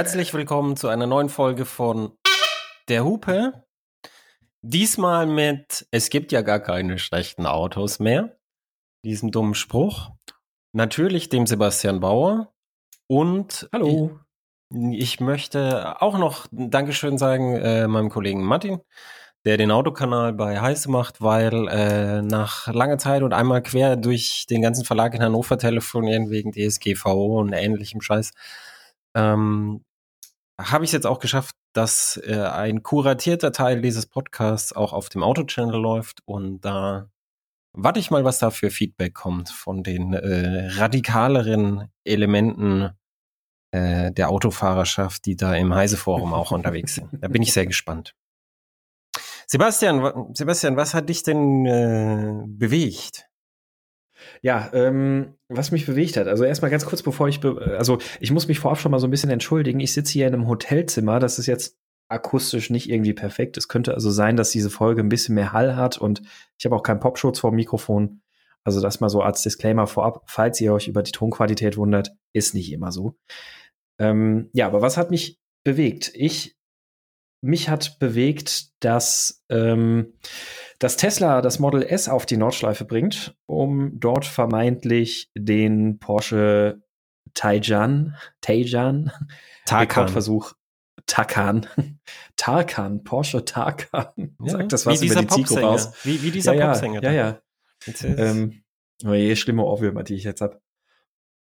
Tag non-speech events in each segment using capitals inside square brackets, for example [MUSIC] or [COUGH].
Herzlich willkommen zu einer neuen Folge von Der Hupe. Diesmal mit Es gibt ja gar keine schlechten Autos mehr. Diesem dummen Spruch. Natürlich dem Sebastian Bauer. Und Hallo. Ich, ich möchte auch noch Dankeschön sagen äh, meinem Kollegen Martin, der den Autokanal bei Heiße macht, weil äh, nach langer Zeit und einmal quer durch den ganzen Verlag in Hannover telefonieren wegen DSGVO und ähnlichem Scheiß, ähm, habe ich es jetzt auch geschafft, dass äh, ein kuratierter Teil dieses Podcasts auch auf dem Auto-Channel läuft und da warte ich mal, was da für Feedback kommt von den äh, radikaleren Elementen äh, der Autofahrerschaft, die da im Heise-Forum auch unterwegs sind. Da bin ich sehr gespannt. Sebastian, Sebastian, was hat dich denn äh, bewegt? Ja, ähm, was mich bewegt hat. Also erstmal ganz kurz, bevor ich, also ich muss mich vorab schon mal so ein bisschen entschuldigen. Ich sitze hier in einem Hotelzimmer. Das ist jetzt akustisch nicht irgendwie perfekt. Es könnte also sein, dass diese Folge ein bisschen mehr Hall hat und ich habe auch keinen Popschutz vor dem Mikrofon. Also das mal so als Disclaimer vorab, falls ihr euch über die Tonqualität wundert, ist nicht immer so. Ähm, ja, aber was hat mich bewegt? Ich mich hat bewegt, dass, ähm, dass Tesla das Model S auf die Nordschleife bringt, um dort vermeintlich den Porsche Taycan, Taycan, Rekordversuch Takan, Tarkan, Porsche Tarkan, ja, sagt das was über die Zico raus. Wie, wie dieser ja, Popsänger. Ja, ja. ja. Ähm, oh je, schlimme Ohrwürmer, die ich jetzt habe.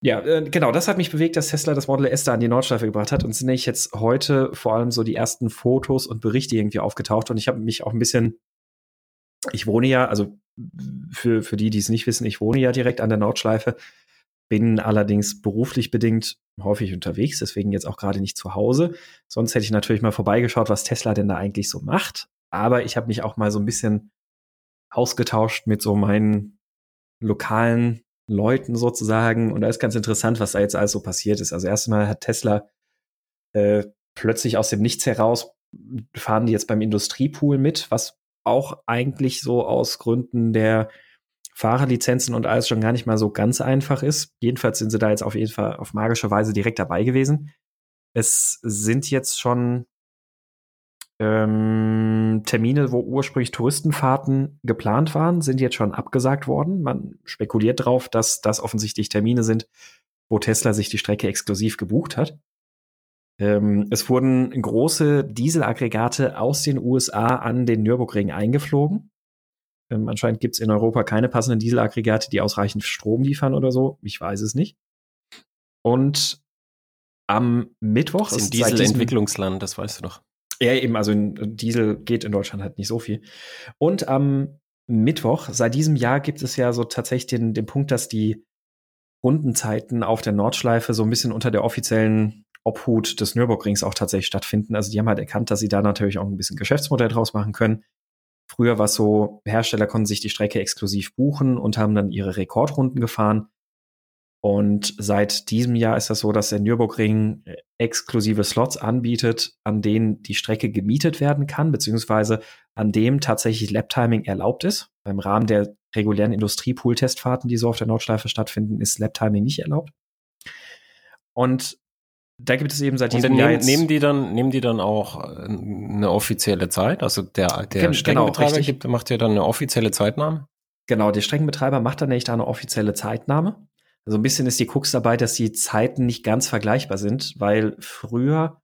Ja, äh, genau, das hat mich bewegt, dass Tesla das Model S da an die Nordschleife gebracht hat. Und sind nämlich jetzt heute vor allem so die ersten Fotos und Berichte irgendwie aufgetaucht. Und ich habe mich auch ein bisschen, ich wohne ja, also für, für die, die es nicht wissen, ich wohne ja direkt an der Nordschleife, bin allerdings beruflich bedingt häufig unterwegs, deswegen jetzt auch gerade nicht zu Hause. Sonst hätte ich natürlich mal vorbeigeschaut, was Tesla denn da eigentlich so macht. Aber ich habe mich auch mal so ein bisschen ausgetauscht mit so meinen lokalen Leuten sozusagen. Und da ist ganz interessant, was da jetzt alles so passiert ist. Also erstmal hat Tesla äh, plötzlich aus dem Nichts heraus fahren die jetzt beim Industriepool mit, was auch eigentlich so aus Gründen der Fahrerlizenzen und alles schon gar nicht mal so ganz einfach ist. Jedenfalls sind sie da jetzt auf jeden Fall auf magische Weise direkt dabei gewesen. Es sind jetzt schon ähm, Termine, wo ursprünglich Touristenfahrten geplant waren, sind jetzt schon abgesagt worden. Man spekuliert darauf, dass das offensichtlich Termine sind, wo Tesla sich die Strecke exklusiv gebucht hat. Ähm, es wurden große Dieselaggregate aus den USA an den Nürburgring eingeflogen. Ähm, anscheinend gibt es in Europa keine passenden Dieselaggregate, die ausreichend Strom liefern oder so. Ich weiß es nicht. Und am Mittwoch das ist ein Dieselentwicklungsland, das weißt du doch. Ja, eben, also Diesel geht in Deutschland halt nicht so viel. Und am Mittwoch, seit diesem Jahr gibt es ja so tatsächlich den, den Punkt, dass die Rundenzeiten auf der Nordschleife so ein bisschen unter der offiziellen Obhut des Nürburgrings auch tatsächlich stattfinden. Also die haben halt erkannt, dass sie da natürlich auch ein bisschen Geschäftsmodell draus machen können. Früher war es so, Hersteller konnten sich die Strecke exklusiv buchen und haben dann ihre Rekordrunden gefahren. Und seit diesem Jahr ist das so, dass der Nürburgring äh, exklusive Slots anbietet, an denen die Strecke gemietet werden kann, beziehungsweise an dem tatsächlich Lap-Timing erlaubt ist. Im Rahmen der regulären Industriepool-Testfahrten, die so auf der Nordschleife stattfinden, ist Lap-Timing nicht erlaubt. Und da gibt es eben seit diesem Jahr nehmen, nehmen die dann nehmen die dann auch äh, eine offizielle Zeit, also der der genau, Streckenbetreiber gibt, macht ja dann eine offizielle Zeitnahme. Genau, der Streckenbetreiber macht dann da eine offizielle Zeitnahme. Also ein bisschen ist die Krux dabei, dass die Zeiten nicht ganz vergleichbar sind, weil früher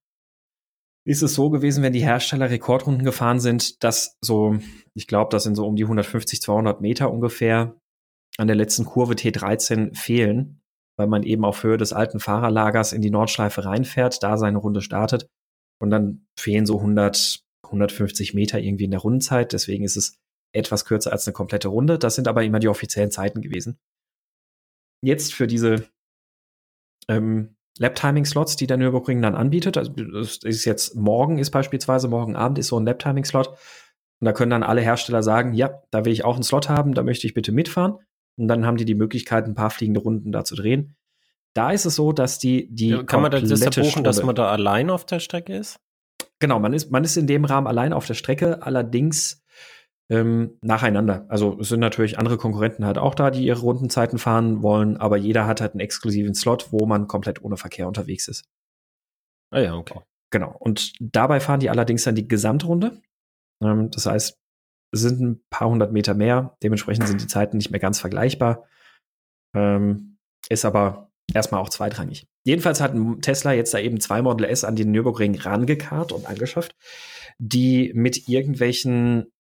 ist es so gewesen, wenn die Hersteller Rekordrunden gefahren sind, dass so, ich glaube, das sind so um die 150, 200 Meter ungefähr an der letzten Kurve T13 fehlen, weil man eben auf Höhe des alten Fahrerlagers in die Nordschleife reinfährt, da seine Runde startet. Und dann fehlen so 100, 150 Meter irgendwie in der Rundenzeit. Deswegen ist es etwas kürzer als eine komplette Runde. Das sind aber immer die offiziellen Zeiten gewesen. Jetzt für diese ähm, Lab-Timing-Slots, die der Nürburgring dann anbietet, also das ist jetzt morgen ist beispielsweise, morgen Abend ist so ein Lab-Timing-Slot und da können dann alle Hersteller sagen, ja, da will ich auch einen Slot haben, da möchte ich bitte mitfahren und dann haben die die Möglichkeit, ein paar fliegende Runden da zu drehen. Da ist es so, dass die die ja, kann man das buchen, Stunde, dass man da allein auf der Strecke ist? Genau, man ist man ist in dem Rahmen allein auf der Strecke, allerdings ähm, nacheinander. Also es sind natürlich andere Konkurrenten halt auch da, die ihre Rundenzeiten fahren wollen, aber jeder hat halt einen exklusiven Slot, wo man komplett ohne Verkehr unterwegs ist. Ah ja, okay. Genau. Und dabei fahren die allerdings dann die Gesamtrunde. Ähm, das heißt, sind ein paar hundert Meter mehr. Dementsprechend sind die Zeiten nicht mehr ganz vergleichbar. Ähm, ist aber erstmal auch zweitrangig. Jedenfalls hat Tesla jetzt da eben zwei Model S an den Nürburgring rangekarrt und angeschafft, die mit irgendwelchen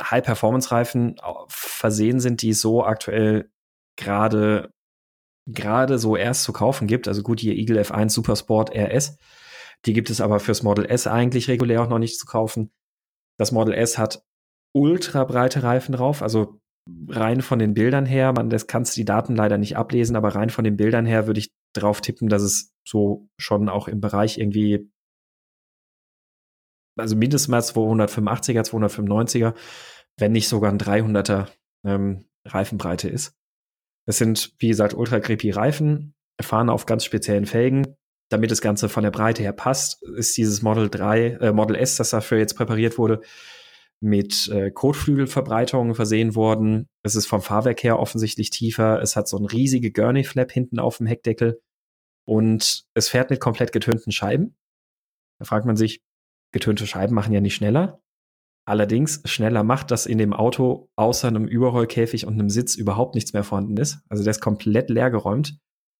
High-Performance-Reifen versehen sind, die so aktuell gerade gerade so erst zu kaufen gibt. Also gut, hier Eagle F1 Supersport RS. Die gibt es aber fürs Model S eigentlich regulär auch noch nicht zu kaufen. Das Model S hat ultra breite Reifen drauf, also rein von den Bildern her, man, das kannst du die Daten leider nicht ablesen, aber rein von den Bildern her würde ich drauf tippen, dass es so schon auch im Bereich irgendwie, also mindestens mal 285er, 295er, wenn nicht sogar ein 300er ähm, Reifenbreite ist. Es sind, wie gesagt, ultra creepy Reifen, fahren auf ganz speziellen Felgen. Damit das Ganze von der Breite her passt, ist dieses Model 3, äh, Model S, das dafür jetzt präpariert wurde, mit äh, Kotflügelverbreitungen versehen worden. Es ist vom Fahrwerk her offensichtlich tiefer. Es hat so ein riesige Gurney-Flap hinten auf dem Heckdeckel. Und es fährt mit komplett getönten Scheiben. Da fragt man sich, getönte Scheiben machen ja nicht schneller. Allerdings schneller macht, dass in dem Auto außer einem Überrollkäfig und einem Sitz überhaupt nichts mehr vorhanden ist. Also der ist komplett leer geräumt.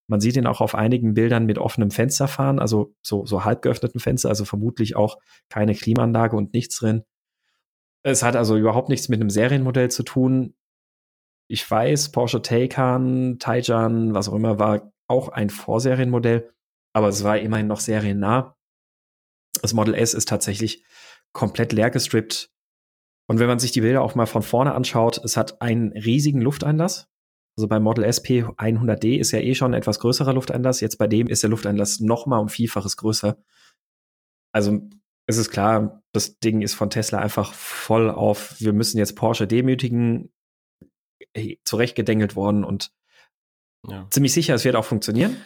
Man sieht ihn auch auf einigen Bildern mit offenem Fenster fahren, also so, so halb geöffneten Fenster, also vermutlich auch keine Klimaanlage und nichts drin. Es hat also überhaupt nichts mit einem Serienmodell zu tun. Ich weiß, Porsche Taycan, Taycan, was auch immer, war auch ein Vorserienmodell, aber es war immerhin noch seriennah. Das Model S ist tatsächlich komplett leer gestrippt. Und wenn man sich die Bilder auch mal von vorne anschaut, es hat einen riesigen Lufteinlass. Also beim Model SP 100D ist ja eh schon ein etwas größerer Lufteinlass. Jetzt bei dem ist der Lufteinlass noch mal um Vielfaches größer. Also es ist klar, das Ding ist von Tesla einfach voll auf, wir müssen jetzt Porsche demütigen, zurechtgedengelt worden und ja. ziemlich sicher, es wird auch funktionieren.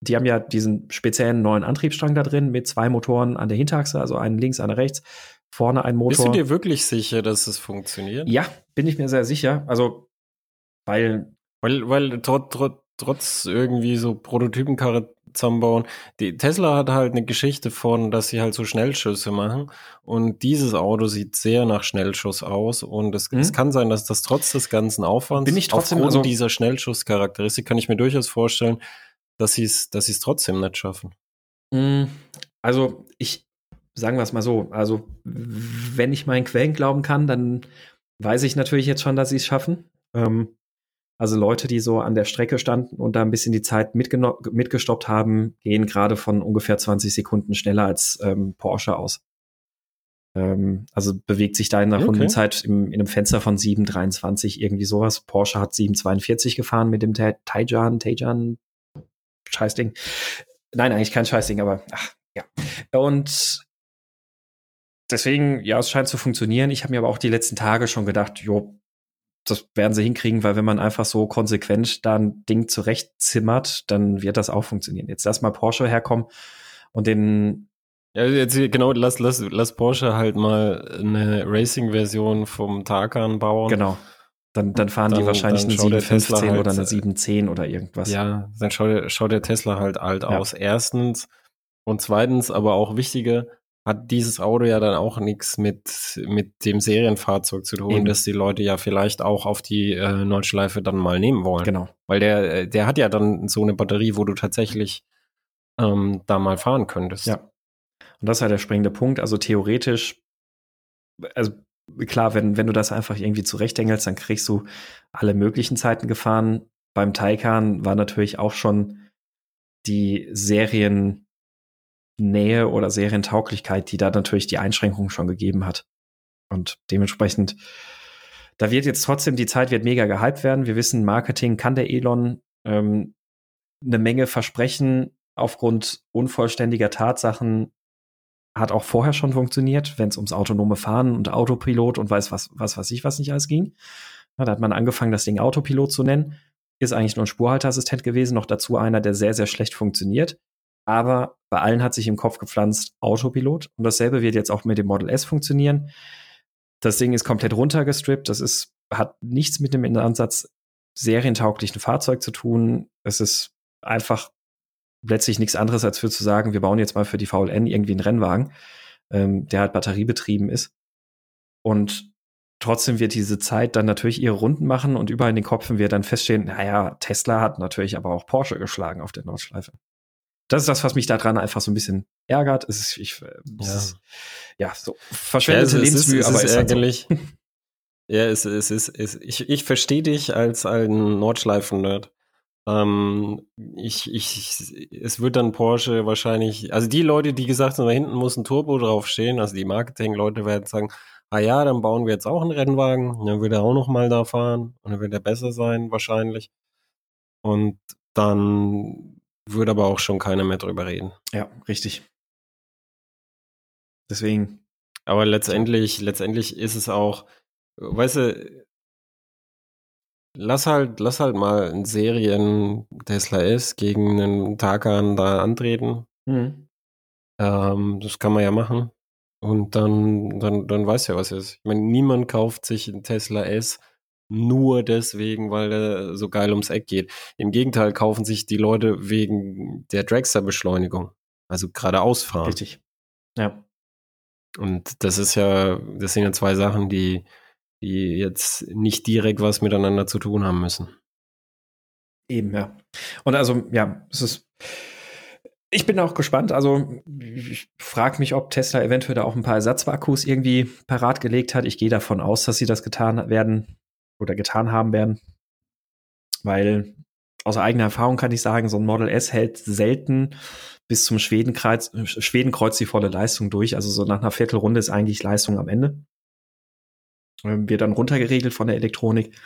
Die haben ja diesen speziellen neuen Antriebsstrang da drin mit zwei Motoren an der Hinterachse, also einen links, einen rechts, vorne ein Motor. Bist du dir wirklich sicher, dass es funktioniert? Ja, bin ich mir sehr sicher. Also, weil. Weil, weil trotz, trotz, trotz irgendwie so Prototypenkarre zusammenbauen. Die Tesla hat halt eine Geschichte von, dass sie halt so Schnellschüsse machen. Und dieses Auto sieht sehr nach Schnellschuss aus. Und es, mhm. es kann sein, dass das trotz des ganzen Aufwands, Bin ich trotzdem aufgrund also, dieser Schnellschusscharakteristik, kann ich mir durchaus vorstellen, dass sie es dass es trotzdem nicht schaffen. Mhm. Also ich, sagen wir es mal so, also wenn ich meinen Quellen glauben kann, dann weiß ich natürlich jetzt schon, dass sie es schaffen. Ähm, also Leute, die so an der Strecke standen und da ein bisschen die Zeit mitgestoppt haben, gehen gerade von ungefähr 20 Sekunden schneller als ähm, Porsche aus. Ähm, also bewegt sich da in der okay. Rundenzeit im, in einem Fenster von 7,23 irgendwie sowas. Porsche hat 7,42 gefahren mit dem Taycan, Taycan, Scheißding. Nein, eigentlich kein Scheißding, aber ach, ja. Und deswegen, ja, es scheint zu funktionieren. Ich habe mir aber auch die letzten Tage schon gedacht, jo, das werden sie hinkriegen, weil wenn man einfach so konsequent da ein Ding zurechtzimmert, dann wird das auch funktionieren. Jetzt lass mal Porsche herkommen und den ja, jetzt genau, lass, lass, lass Porsche halt mal eine Racing-Version vom Taycan bauen. Genau. Dann, dann fahren dann, die wahrscheinlich eine 715 halt, oder eine 710 oder irgendwas. Ja, dann schaut der, schaut der Tesla halt alt ja. aus. Erstens. Und zweitens, aber auch wichtiger, hat dieses Auto ja dann auch nichts mit, mit dem Serienfahrzeug zu tun, Eben. dass die Leute ja vielleicht auch auf die äh, Nordschleife dann mal nehmen wollen. Genau. Weil der, äh, der hat ja dann so eine Batterie, wo du tatsächlich ähm, da mal fahren könntest. Ja. Und das ist halt der springende Punkt. Also theoretisch, also klar, wenn, wenn du das einfach irgendwie zurechtdengelst, dann kriegst du alle möglichen Zeiten gefahren. Beim Taycan war natürlich auch schon die Serien Nähe oder Serientauglichkeit, die da natürlich die Einschränkungen schon gegeben hat. Und dementsprechend, da wird jetzt trotzdem, die Zeit wird mega gehypt werden. Wir wissen, Marketing kann der Elon ähm, eine Menge versprechen aufgrund unvollständiger Tatsachen hat auch vorher schon funktioniert, wenn es ums autonome Fahren und Autopilot und weiß was, was weiß ich, was nicht alles ging. Ja, da hat man angefangen, das Ding Autopilot zu nennen. Ist eigentlich nur ein Spurhalteassistent gewesen, noch dazu einer, der sehr, sehr schlecht funktioniert. Aber bei allen hat sich im Kopf gepflanzt Autopilot. Und dasselbe wird jetzt auch mit dem Model S funktionieren. Das Ding ist komplett runtergestrippt. Das ist, hat nichts mit dem Ansatz serientauglichen Fahrzeug zu tun. Es ist einfach letztlich nichts anderes, als für zu sagen, wir bauen jetzt mal für die VLN irgendwie einen Rennwagen, ähm, der halt batteriebetrieben ist. Und trotzdem wird diese Zeit dann natürlich ihre Runden machen und überall in den Kopfen wird dann feststehen, naja, Tesla hat natürlich aber auch Porsche geschlagen auf der Nordschleife. Das ist das, was mich daran einfach so ein bisschen ärgert. Es ist, ich, ja. Ist, ja, so verschwendete ja, Lebensmühe, ist, aber ist ist halt ärgerlich. So. [LAUGHS] ja, es, es ist, es, ich, ich verstehe dich als ein Nordschleifen-Nerd. Ähm, ich, ich, es wird dann Porsche wahrscheinlich, also die Leute, die gesagt haben, da hinten muss ein Turbo draufstehen, also die Marketing-Leute werden sagen, ah ja, dann bauen wir jetzt auch einen Rennwagen, dann wird er auch noch mal da fahren und dann wird er besser sein wahrscheinlich. Und dann würde aber auch schon keiner mehr drüber reden. Ja, richtig. Deswegen. Aber letztendlich, letztendlich ist es auch, weißt du, lass halt, lass halt mal einen Serien Tesla S gegen einen Takan da antreten. Mhm. Ähm, das kann man ja machen. Und dann, dann, dann weiß ja, was ist. Ich meine, niemand kauft sich einen Tesla S nur deswegen, weil er so geil ums Eck geht. Im Gegenteil kaufen sich die Leute wegen der Dragster-Beschleunigung. Also geradeaus fahren. Richtig. Ja. Und das ist ja, das sind ja zwei Sachen, die, die jetzt nicht direkt was miteinander zu tun haben müssen. Eben, ja. Und also, ja, es ist. Ich bin auch gespannt. Also, ich frage mich, ob Tesla eventuell da auch ein paar Ersatzakkus irgendwie parat gelegt hat. Ich gehe davon aus, dass sie das getan werden oder getan haben werden. Weil aus eigener Erfahrung kann ich sagen, so ein Model S hält selten bis zum Schwedenkreuz, Schwedenkreuz die volle Leistung durch. Also so nach einer Viertelrunde ist eigentlich Leistung am Ende. Ähm, wird dann runtergeregelt von der Elektronik.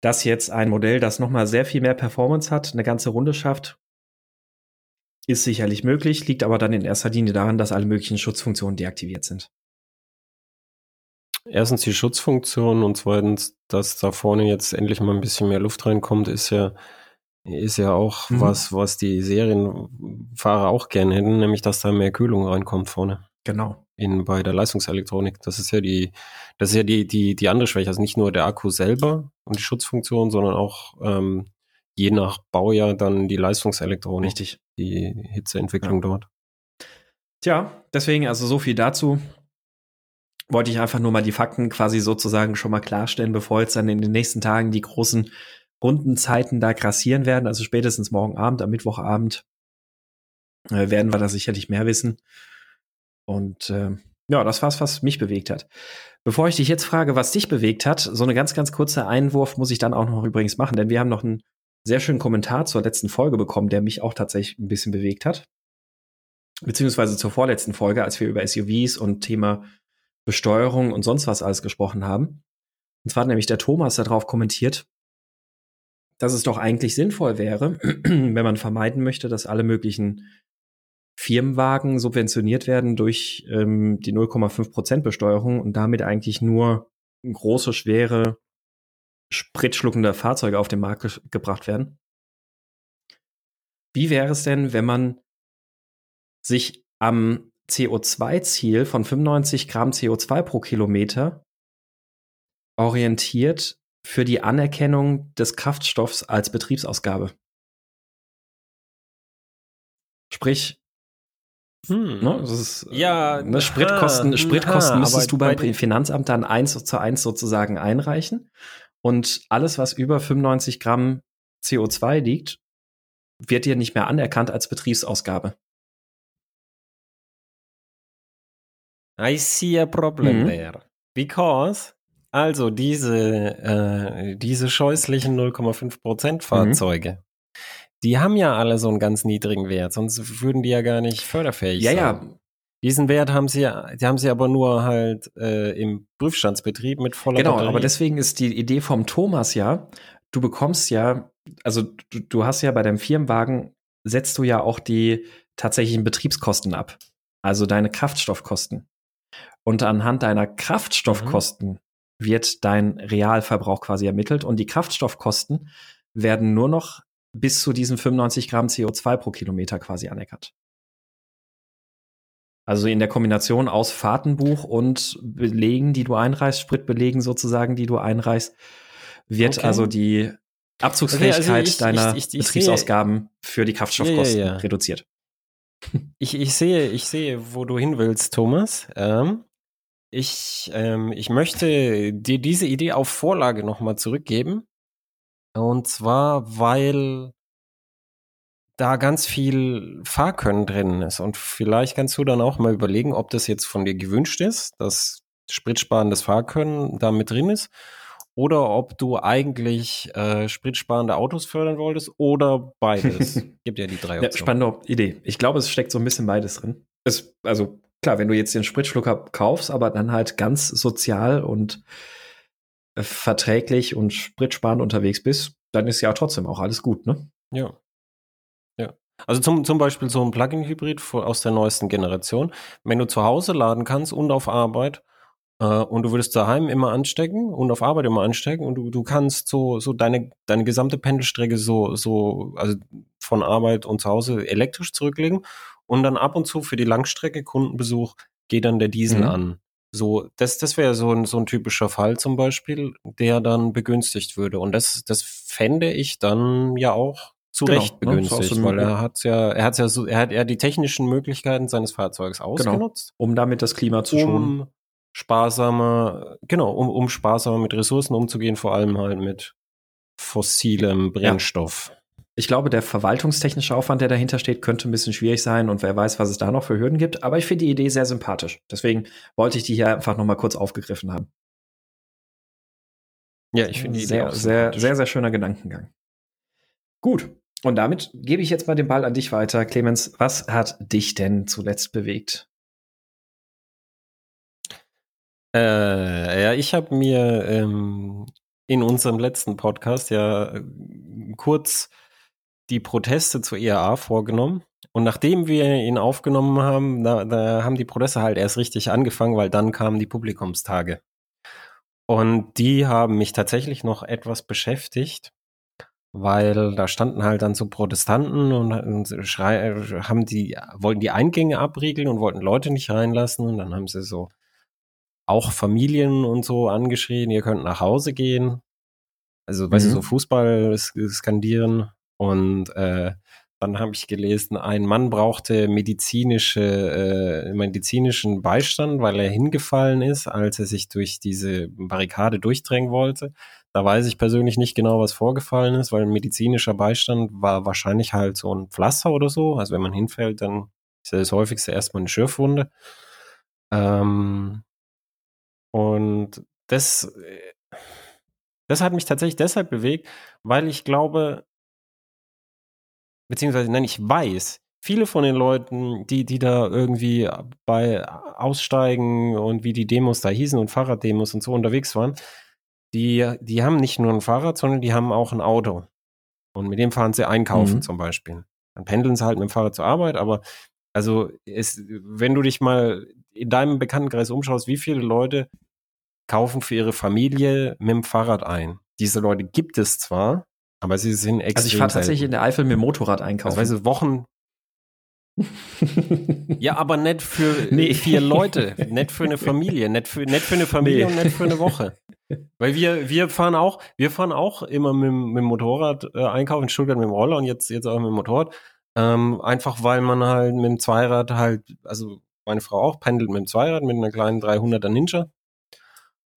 Das jetzt ein Modell, das nochmal sehr viel mehr Performance hat, eine ganze Runde schafft, ist sicherlich möglich, liegt aber dann in erster Linie daran, dass alle möglichen Schutzfunktionen deaktiviert sind. Erstens die Schutzfunktion und zweitens, dass da vorne jetzt endlich mal ein bisschen mehr Luft reinkommt, ist ja, ist ja auch mhm. was, was die Serienfahrer auch gerne hätten, nämlich dass da mehr Kühlung reinkommt vorne. Genau. In, bei der Leistungselektronik. Das ist ja die, das ist ja die, die, die andere Schwäche. Also nicht nur der Akku selber und die Schutzfunktion, sondern auch ähm, je nach Baujahr dann die Leistungselektronik. Richtig. Die Hitzeentwicklung ja. dort. Tja, deswegen also so viel dazu wollte ich einfach nur mal die Fakten quasi sozusagen schon mal klarstellen, bevor jetzt dann in den nächsten Tagen die großen Rundenzeiten da grassieren werden. Also spätestens morgen Abend, am Mittwochabend äh, werden wir da sicherlich mehr wissen. Und äh, ja, das war's, was mich bewegt hat. Bevor ich dich jetzt frage, was dich bewegt hat, so eine ganz, ganz kurze Einwurf muss ich dann auch noch übrigens machen, denn wir haben noch einen sehr schönen Kommentar zur letzten Folge bekommen, der mich auch tatsächlich ein bisschen bewegt hat. Beziehungsweise zur vorletzten Folge, als wir über SUVs und Thema Besteuerung und sonst was alles gesprochen haben. Und zwar hat nämlich der Thomas darauf kommentiert, dass es doch eigentlich sinnvoll wäre, [CLEARS THROAT] wenn man vermeiden möchte, dass alle möglichen Firmenwagen subventioniert werden durch ähm, die 0,5% Besteuerung und damit eigentlich nur große, schwere, spritschluckende Fahrzeuge auf den Markt ge gebracht werden. Wie wäre es denn, wenn man sich am CO2-Ziel von 95 Gramm CO2 pro Kilometer orientiert für die Anerkennung des Kraftstoffs als Betriebsausgabe. Sprich, hm. ne, das ist, ja, ne, Spritkosten, Spritkosten müsstest du beim Finanzamt dann eins zu eins sozusagen einreichen. Und alles, was über 95 Gramm CO2 liegt, wird dir nicht mehr anerkannt als Betriebsausgabe. I see a problem mhm. there. Because, also diese, äh, diese scheußlichen 0,5% mhm. Fahrzeuge, mhm. die haben ja alle so einen ganz niedrigen Wert, sonst würden die ja gar nicht förderfähig ja, sein. Ja, ja. Diesen Wert haben sie, die haben sie aber nur halt äh, im Prüfstandsbetrieb mit voller Genau, Batterie. aber deswegen ist die Idee vom Thomas ja, du bekommst ja, also du, du hast ja bei deinem Firmenwagen, setzt du ja auch die tatsächlichen Betriebskosten ab. Also deine Kraftstoffkosten. Und anhand deiner Kraftstoffkosten mhm. wird dein Realverbrauch quasi ermittelt und die Kraftstoffkosten werden nur noch bis zu diesen 95 Gramm CO2 pro Kilometer quasi anerkannt. Also in der Kombination aus Fahrtenbuch und Belegen, die du einreichst, Spritbelegen sozusagen, die du einreichst, wird okay. also die Abzugsfähigkeit okay, also ich, deiner ich, ich, Betriebsausgaben für die Kraftstoffkosten ja, ja, ja. reduziert. Ich, ich, sehe, ich sehe, wo du hin willst, Thomas. Ähm, ich, ähm, ich möchte dir diese Idee auf Vorlage nochmal zurückgeben. Und zwar, weil da ganz viel Fahrkönnen drin ist. Und vielleicht kannst du dann auch mal überlegen, ob das jetzt von dir gewünscht ist, dass spritsparendes Fahrkönnen da mit drin ist. Oder ob du eigentlich äh, spritsparende Autos fördern wolltest oder beides. [LAUGHS] Gibt ja die drei Optionen. Ja, spannende Idee. Ich glaube, es steckt so ein bisschen beides drin. Es, also klar, wenn du jetzt den Spritschlucker kaufst, aber dann halt ganz sozial und äh, verträglich und spritsparend unterwegs bist, dann ist ja trotzdem auch alles gut, ne? Ja. Ja. Also zum, zum Beispiel so ein Plug-in-Hybrid aus der neuesten Generation. Wenn du zu Hause laden kannst und auf Arbeit äh, und du würdest daheim immer anstecken und auf Arbeit immer anstecken und du, du kannst so, so deine, deine gesamte Pendelstrecke so, so, also von Arbeit und zu Hause elektrisch zurücklegen und dann ab und zu für die Langstrecke Kundenbesuch geht dann der Diesel mhm. an. So, das, das wäre so ein, so ein typischer Fall zum Beispiel, der dann begünstigt würde. Und das, das fände ich dann ja auch zu genau, Recht ne? begünstigt, ne? weil er hat ja, er hat ja so, er hat ja die technischen Möglichkeiten seines Fahrzeugs genau, ausgenutzt. Genau, um damit das Klima zu schonen. Um sparsamer, genau, um, um sparsamer mit Ressourcen umzugehen, vor allem halt mit fossilem Brennstoff. Ja. Ich glaube, der verwaltungstechnische Aufwand, der dahinter steht, könnte ein bisschen schwierig sein und wer weiß, was es da noch für Hürden gibt. Aber ich finde die Idee sehr sympathisch. Deswegen wollte ich die hier einfach noch mal kurz aufgegriffen haben. Ja, ich finde die sehr, Idee sehr, sehr, sehr schöner Gedankengang. Gut. Und damit gebe ich jetzt mal den Ball an dich weiter. Clemens, was hat dich denn zuletzt bewegt? Äh, ja, ich habe mir ähm, in unserem letzten Podcast ja äh, kurz die Proteste zur IAA vorgenommen. Und nachdem wir ihn aufgenommen haben, da, da haben die Proteste halt erst richtig angefangen, weil dann kamen die Publikumstage. Und die haben mich tatsächlich noch etwas beschäftigt, weil da standen halt dann so Protestanten und, und schrei, haben die, wollten die Eingänge abriegeln und wollten Leute nicht reinlassen. Und dann haben sie so auch Familien und so angeschrien, ihr könnt nach Hause gehen. Also, mhm. weißt du, so mhm. Fußball skandieren. Und äh, dann habe ich gelesen, ein Mann brauchte medizinische, äh, medizinischen Beistand, weil er hingefallen ist, als er sich durch diese Barrikade durchdrängen wollte. Da weiß ich persönlich nicht genau, was vorgefallen ist, weil medizinischer Beistand war wahrscheinlich halt so ein Pflaster oder so. Also wenn man hinfällt, dann ist das häufigste erstmal eine Schürfwunde. Ähm, und das, äh, das hat mich tatsächlich deshalb bewegt, weil ich glaube, beziehungsweise nein, ich weiß, viele von den Leuten, die, die da irgendwie bei Aussteigen und wie die Demos da hießen und Fahrraddemos und so unterwegs waren, die, die haben nicht nur ein Fahrrad, sondern die haben auch ein Auto. Und mit dem fahren sie einkaufen mhm. zum Beispiel. Dann pendeln sie halt mit dem Fahrrad zur Arbeit, aber also es, wenn du dich mal in deinem Bekanntenkreis umschaust, wie viele Leute kaufen für ihre Familie mit dem Fahrrad ein? Diese Leute gibt es zwar, aber sie sind extrem Also ich fahre tatsächlich in der Eifel mit dem Motorrad einkaufen. Also weißt du, Wochen. [LAUGHS] ja, aber nicht für nee. vier Leute, [LAUGHS] nicht für eine Familie, nicht für, nicht für eine Familie nee. und nicht für eine Woche. Weil wir, wir fahren auch, wir fahren auch immer mit, mit dem Motorrad äh, einkaufen, in Stuttgart mit dem Roller und jetzt, jetzt auch mit dem Motorrad. Ähm, einfach weil man halt mit dem Zweirad halt, also meine Frau auch pendelt mit dem Zweirad mit einer kleinen 300er Ninja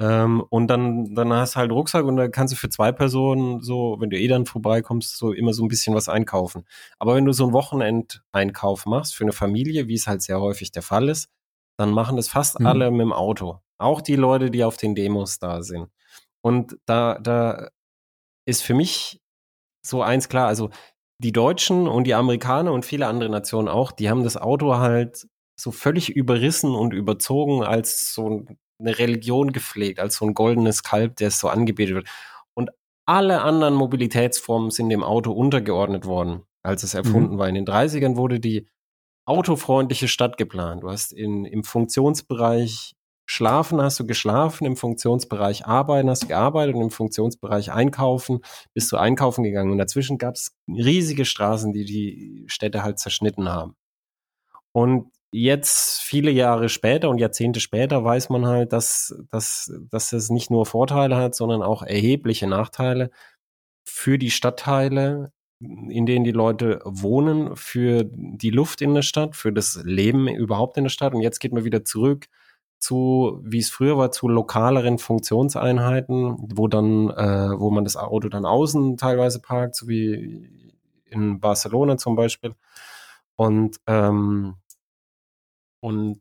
ähm, und dann, dann hast du halt Rucksack und dann kannst du für zwei Personen so, wenn du eh dann vorbeikommst, so immer so ein bisschen was einkaufen. Aber wenn du so einen Wochenendeinkauf machst für eine Familie, wie es halt sehr häufig der Fall ist, dann machen das fast mhm. alle mit dem Auto. Auch die Leute, die auf den Demos da sind. Und da, da ist für mich so eins klar, also die Deutschen und die Amerikaner und viele andere Nationen auch, die haben das Auto halt so völlig überrissen und überzogen als so ein eine Religion gepflegt, als so ein goldenes Kalb, der so angebetet wird. Und alle anderen Mobilitätsformen sind dem Auto untergeordnet worden, als es erfunden mhm. war. In den 30ern wurde die autofreundliche Stadt geplant. Du hast in, im Funktionsbereich Schlafen hast du geschlafen, im Funktionsbereich Arbeiten hast du gearbeitet und im Funktionsbereich Einkaufen bist du einkaufen gegangen. Und dazwischen gab es riesige Straßen, die die Städte halt zerschnitten haben. Und jetzt viele Jahre später und Jahrzehnte später weiß man halt, dass, dass, dass es nicht nur Vorteile hat, sondern auch erhebliche Nachteile. für die Stadtteile, in denen die Leute wohnen, für die Luft in der Stadt, für das Leben überhaupt in der Stadt. Und jetzt geht man wieder zurück zu, wie es früher war, zu lokaleren Funktionseinheiten, wo dann, äh, wo man das Auto dann außen teilweise parkt, so wie in Barcelona zum Beispiel. Und ähm, und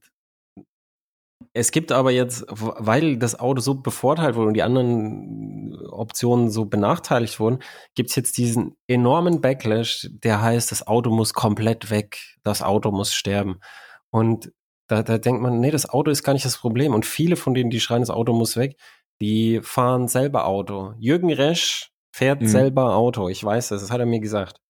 es gibt aber jetzt, weil das Auto so bevorteilt wurde und die anderen Optionen so benachteiligt wurden, gibt es jetzt diesen enormen Backlash, der heißt, das Auto muss komplett weg, das Auto muss sterben. Und da, da denkt man, nee, das Auto ist gar nicht das Problem. Und viele von denen, die schreien, das Auto muss weg, die fahren selber Auto. Jürgen Resch fährt mhm. selber Auto. Ich weiß das, das hat er mir gesagt.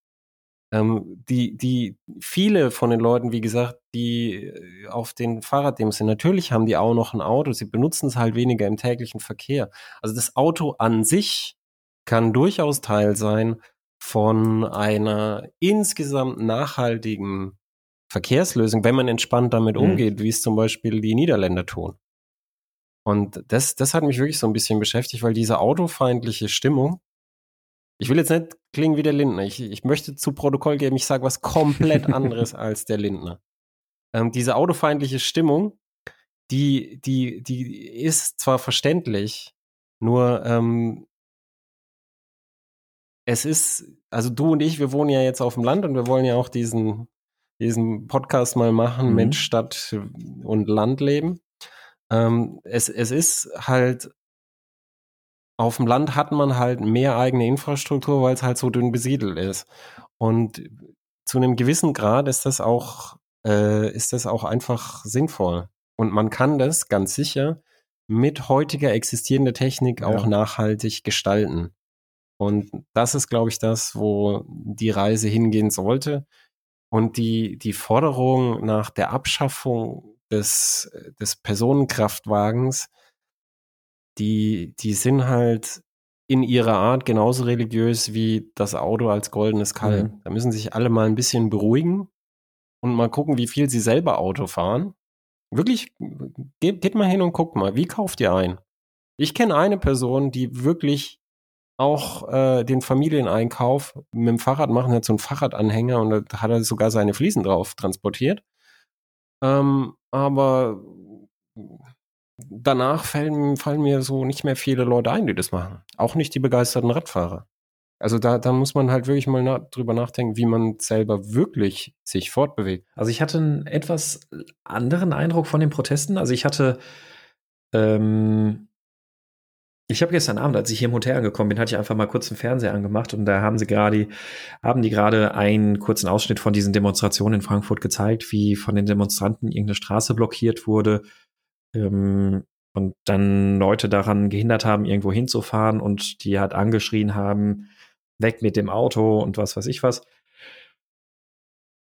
Ähm, die, die, viele von den Leuten, wie gesagt, die auf den Fahrraddemos sind, natürlich haben die auch noch ein Auto, sie benutzen es halt weniger im täglichen Verkehr. Also das Auto an sich kann durchaus Teil sein von einer insgesamt nachhaltigen Verkehrslösung, wenn man entspannt damit mhm. umgeht, wie es zum Beispiel die Niederländer tun. Und das, das hat mich wirklich so ein bisschen beschäftigt, weil diese autofeindliche Stimmung, ich will jetzt nicht klingen wie der Lindner. Ich, ich möchte zu Protokoll geben, ich sage was komplett [LAUGHS] anderes als der Lindner. Ähm, diese autofeindliche Stimmung, die, die, die ist zwar verständlich, nur ähm, es ist, also du und ich, wir wohnen ja jetzt auf dem Land und wir wollen ja auch diesen, diesen Podcast mal machen mhm. mit Stadt und Landleben. Ähm, es, es ist halt auf dem Land hat man halt mehr eigene Infrastruktur, weil es halt so dünn besiedelt ist. Und zu einem gewissen Grad ist das auch, äh, ist das auch einfach sinnvoll. Und man kann das ganz sicher mit heutiger existierender Technik ja. auch nachhaltig gestalten. Und das ist, glaube ich, das, wo die Reise hingehen sollte. Und die, die Forderung nach der Abschaffung des, des Personenkraftwagens, die, die sind halt in ihrer Art genauso religiös wie das Auto als goldenes Kalb. Mhm. Da müssen sich alle mal ein bisschen beruhigen und mal gucken, wie viel sie selber Auto fahren. Wirklich, geht, geht mal hin und guckt mal, wie kauft ihr ein? Ich kenne eine Person, die wirklich auch äh, den Familieneinkauf mit dem Fahrrad machen, hat so einen Fahrradanhänger und da hat er sogar seine Fliesen drauf transportiert. Ähm, aber danach fallen, fallen mir so nicht mehr viele Leute ein, die das machen. Auch nicht die begeisterten Radfahrer. Also da, da muss man halt wirklich mal na drüber nachdenken, wie man selber wirklich sich fortbewegt. Also ich hatte einen etwas anderen Eindruck von den Protesten. Also ich hatte, ähm, ich habe gestern Abend, als ich hier im Hotel angekommen bin, hatte ich einfach mal kurz den Fernseher angemacht und da haben sie gerade, haben die gerade einen kurzen Ausschnitt von diesen Demonstrationen in Frankfurt gezeigt, wie von den Demonstranten irgendeine Straße blockiert wurde ähm, und dann Leute daran gehindert haben, irgendwo hinzufahren und die halt angeschrien haben, weg mit dem Auto und was weiß ich was.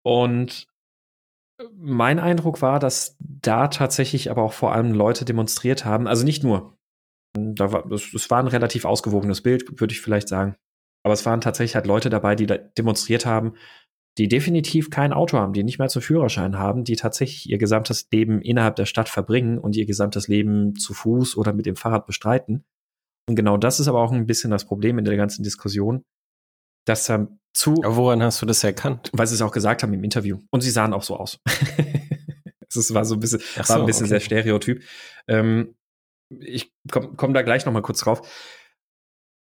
Und mein Eindruck war, dass da tatsächlich aber auch vor allem Leute demonstriert haben, also nicht nur. Da war, es war ein relativ ausgewogenes Bild, würde ich vielleicht sagen. Aber es waren tatsächlich halt Leute dabei, die da demonstriert haben, die definitiv kein Auto haben, die nicht mehr zu Führerschein haben, die tatsächlich ihr gesamtes Leben innerhalb der Stadt verbringen und ihr gesamtes Leben zu Fuß oder mit dem Fahrrad bestreiten. Und genau das ist aber auch ein bisschen das Problem in der ganzen Diskussion, dass er zu. Aber woran hast du das erkannt? Weil sie es auch gesagt haben im Interview. Und sie sahen auch so aus. [LAUGHS] Es war so ein bisschen, so, war ein bisschen okay. sehr stereotyp. Ähm, ich komme komm da gleich noch mal kurz drauf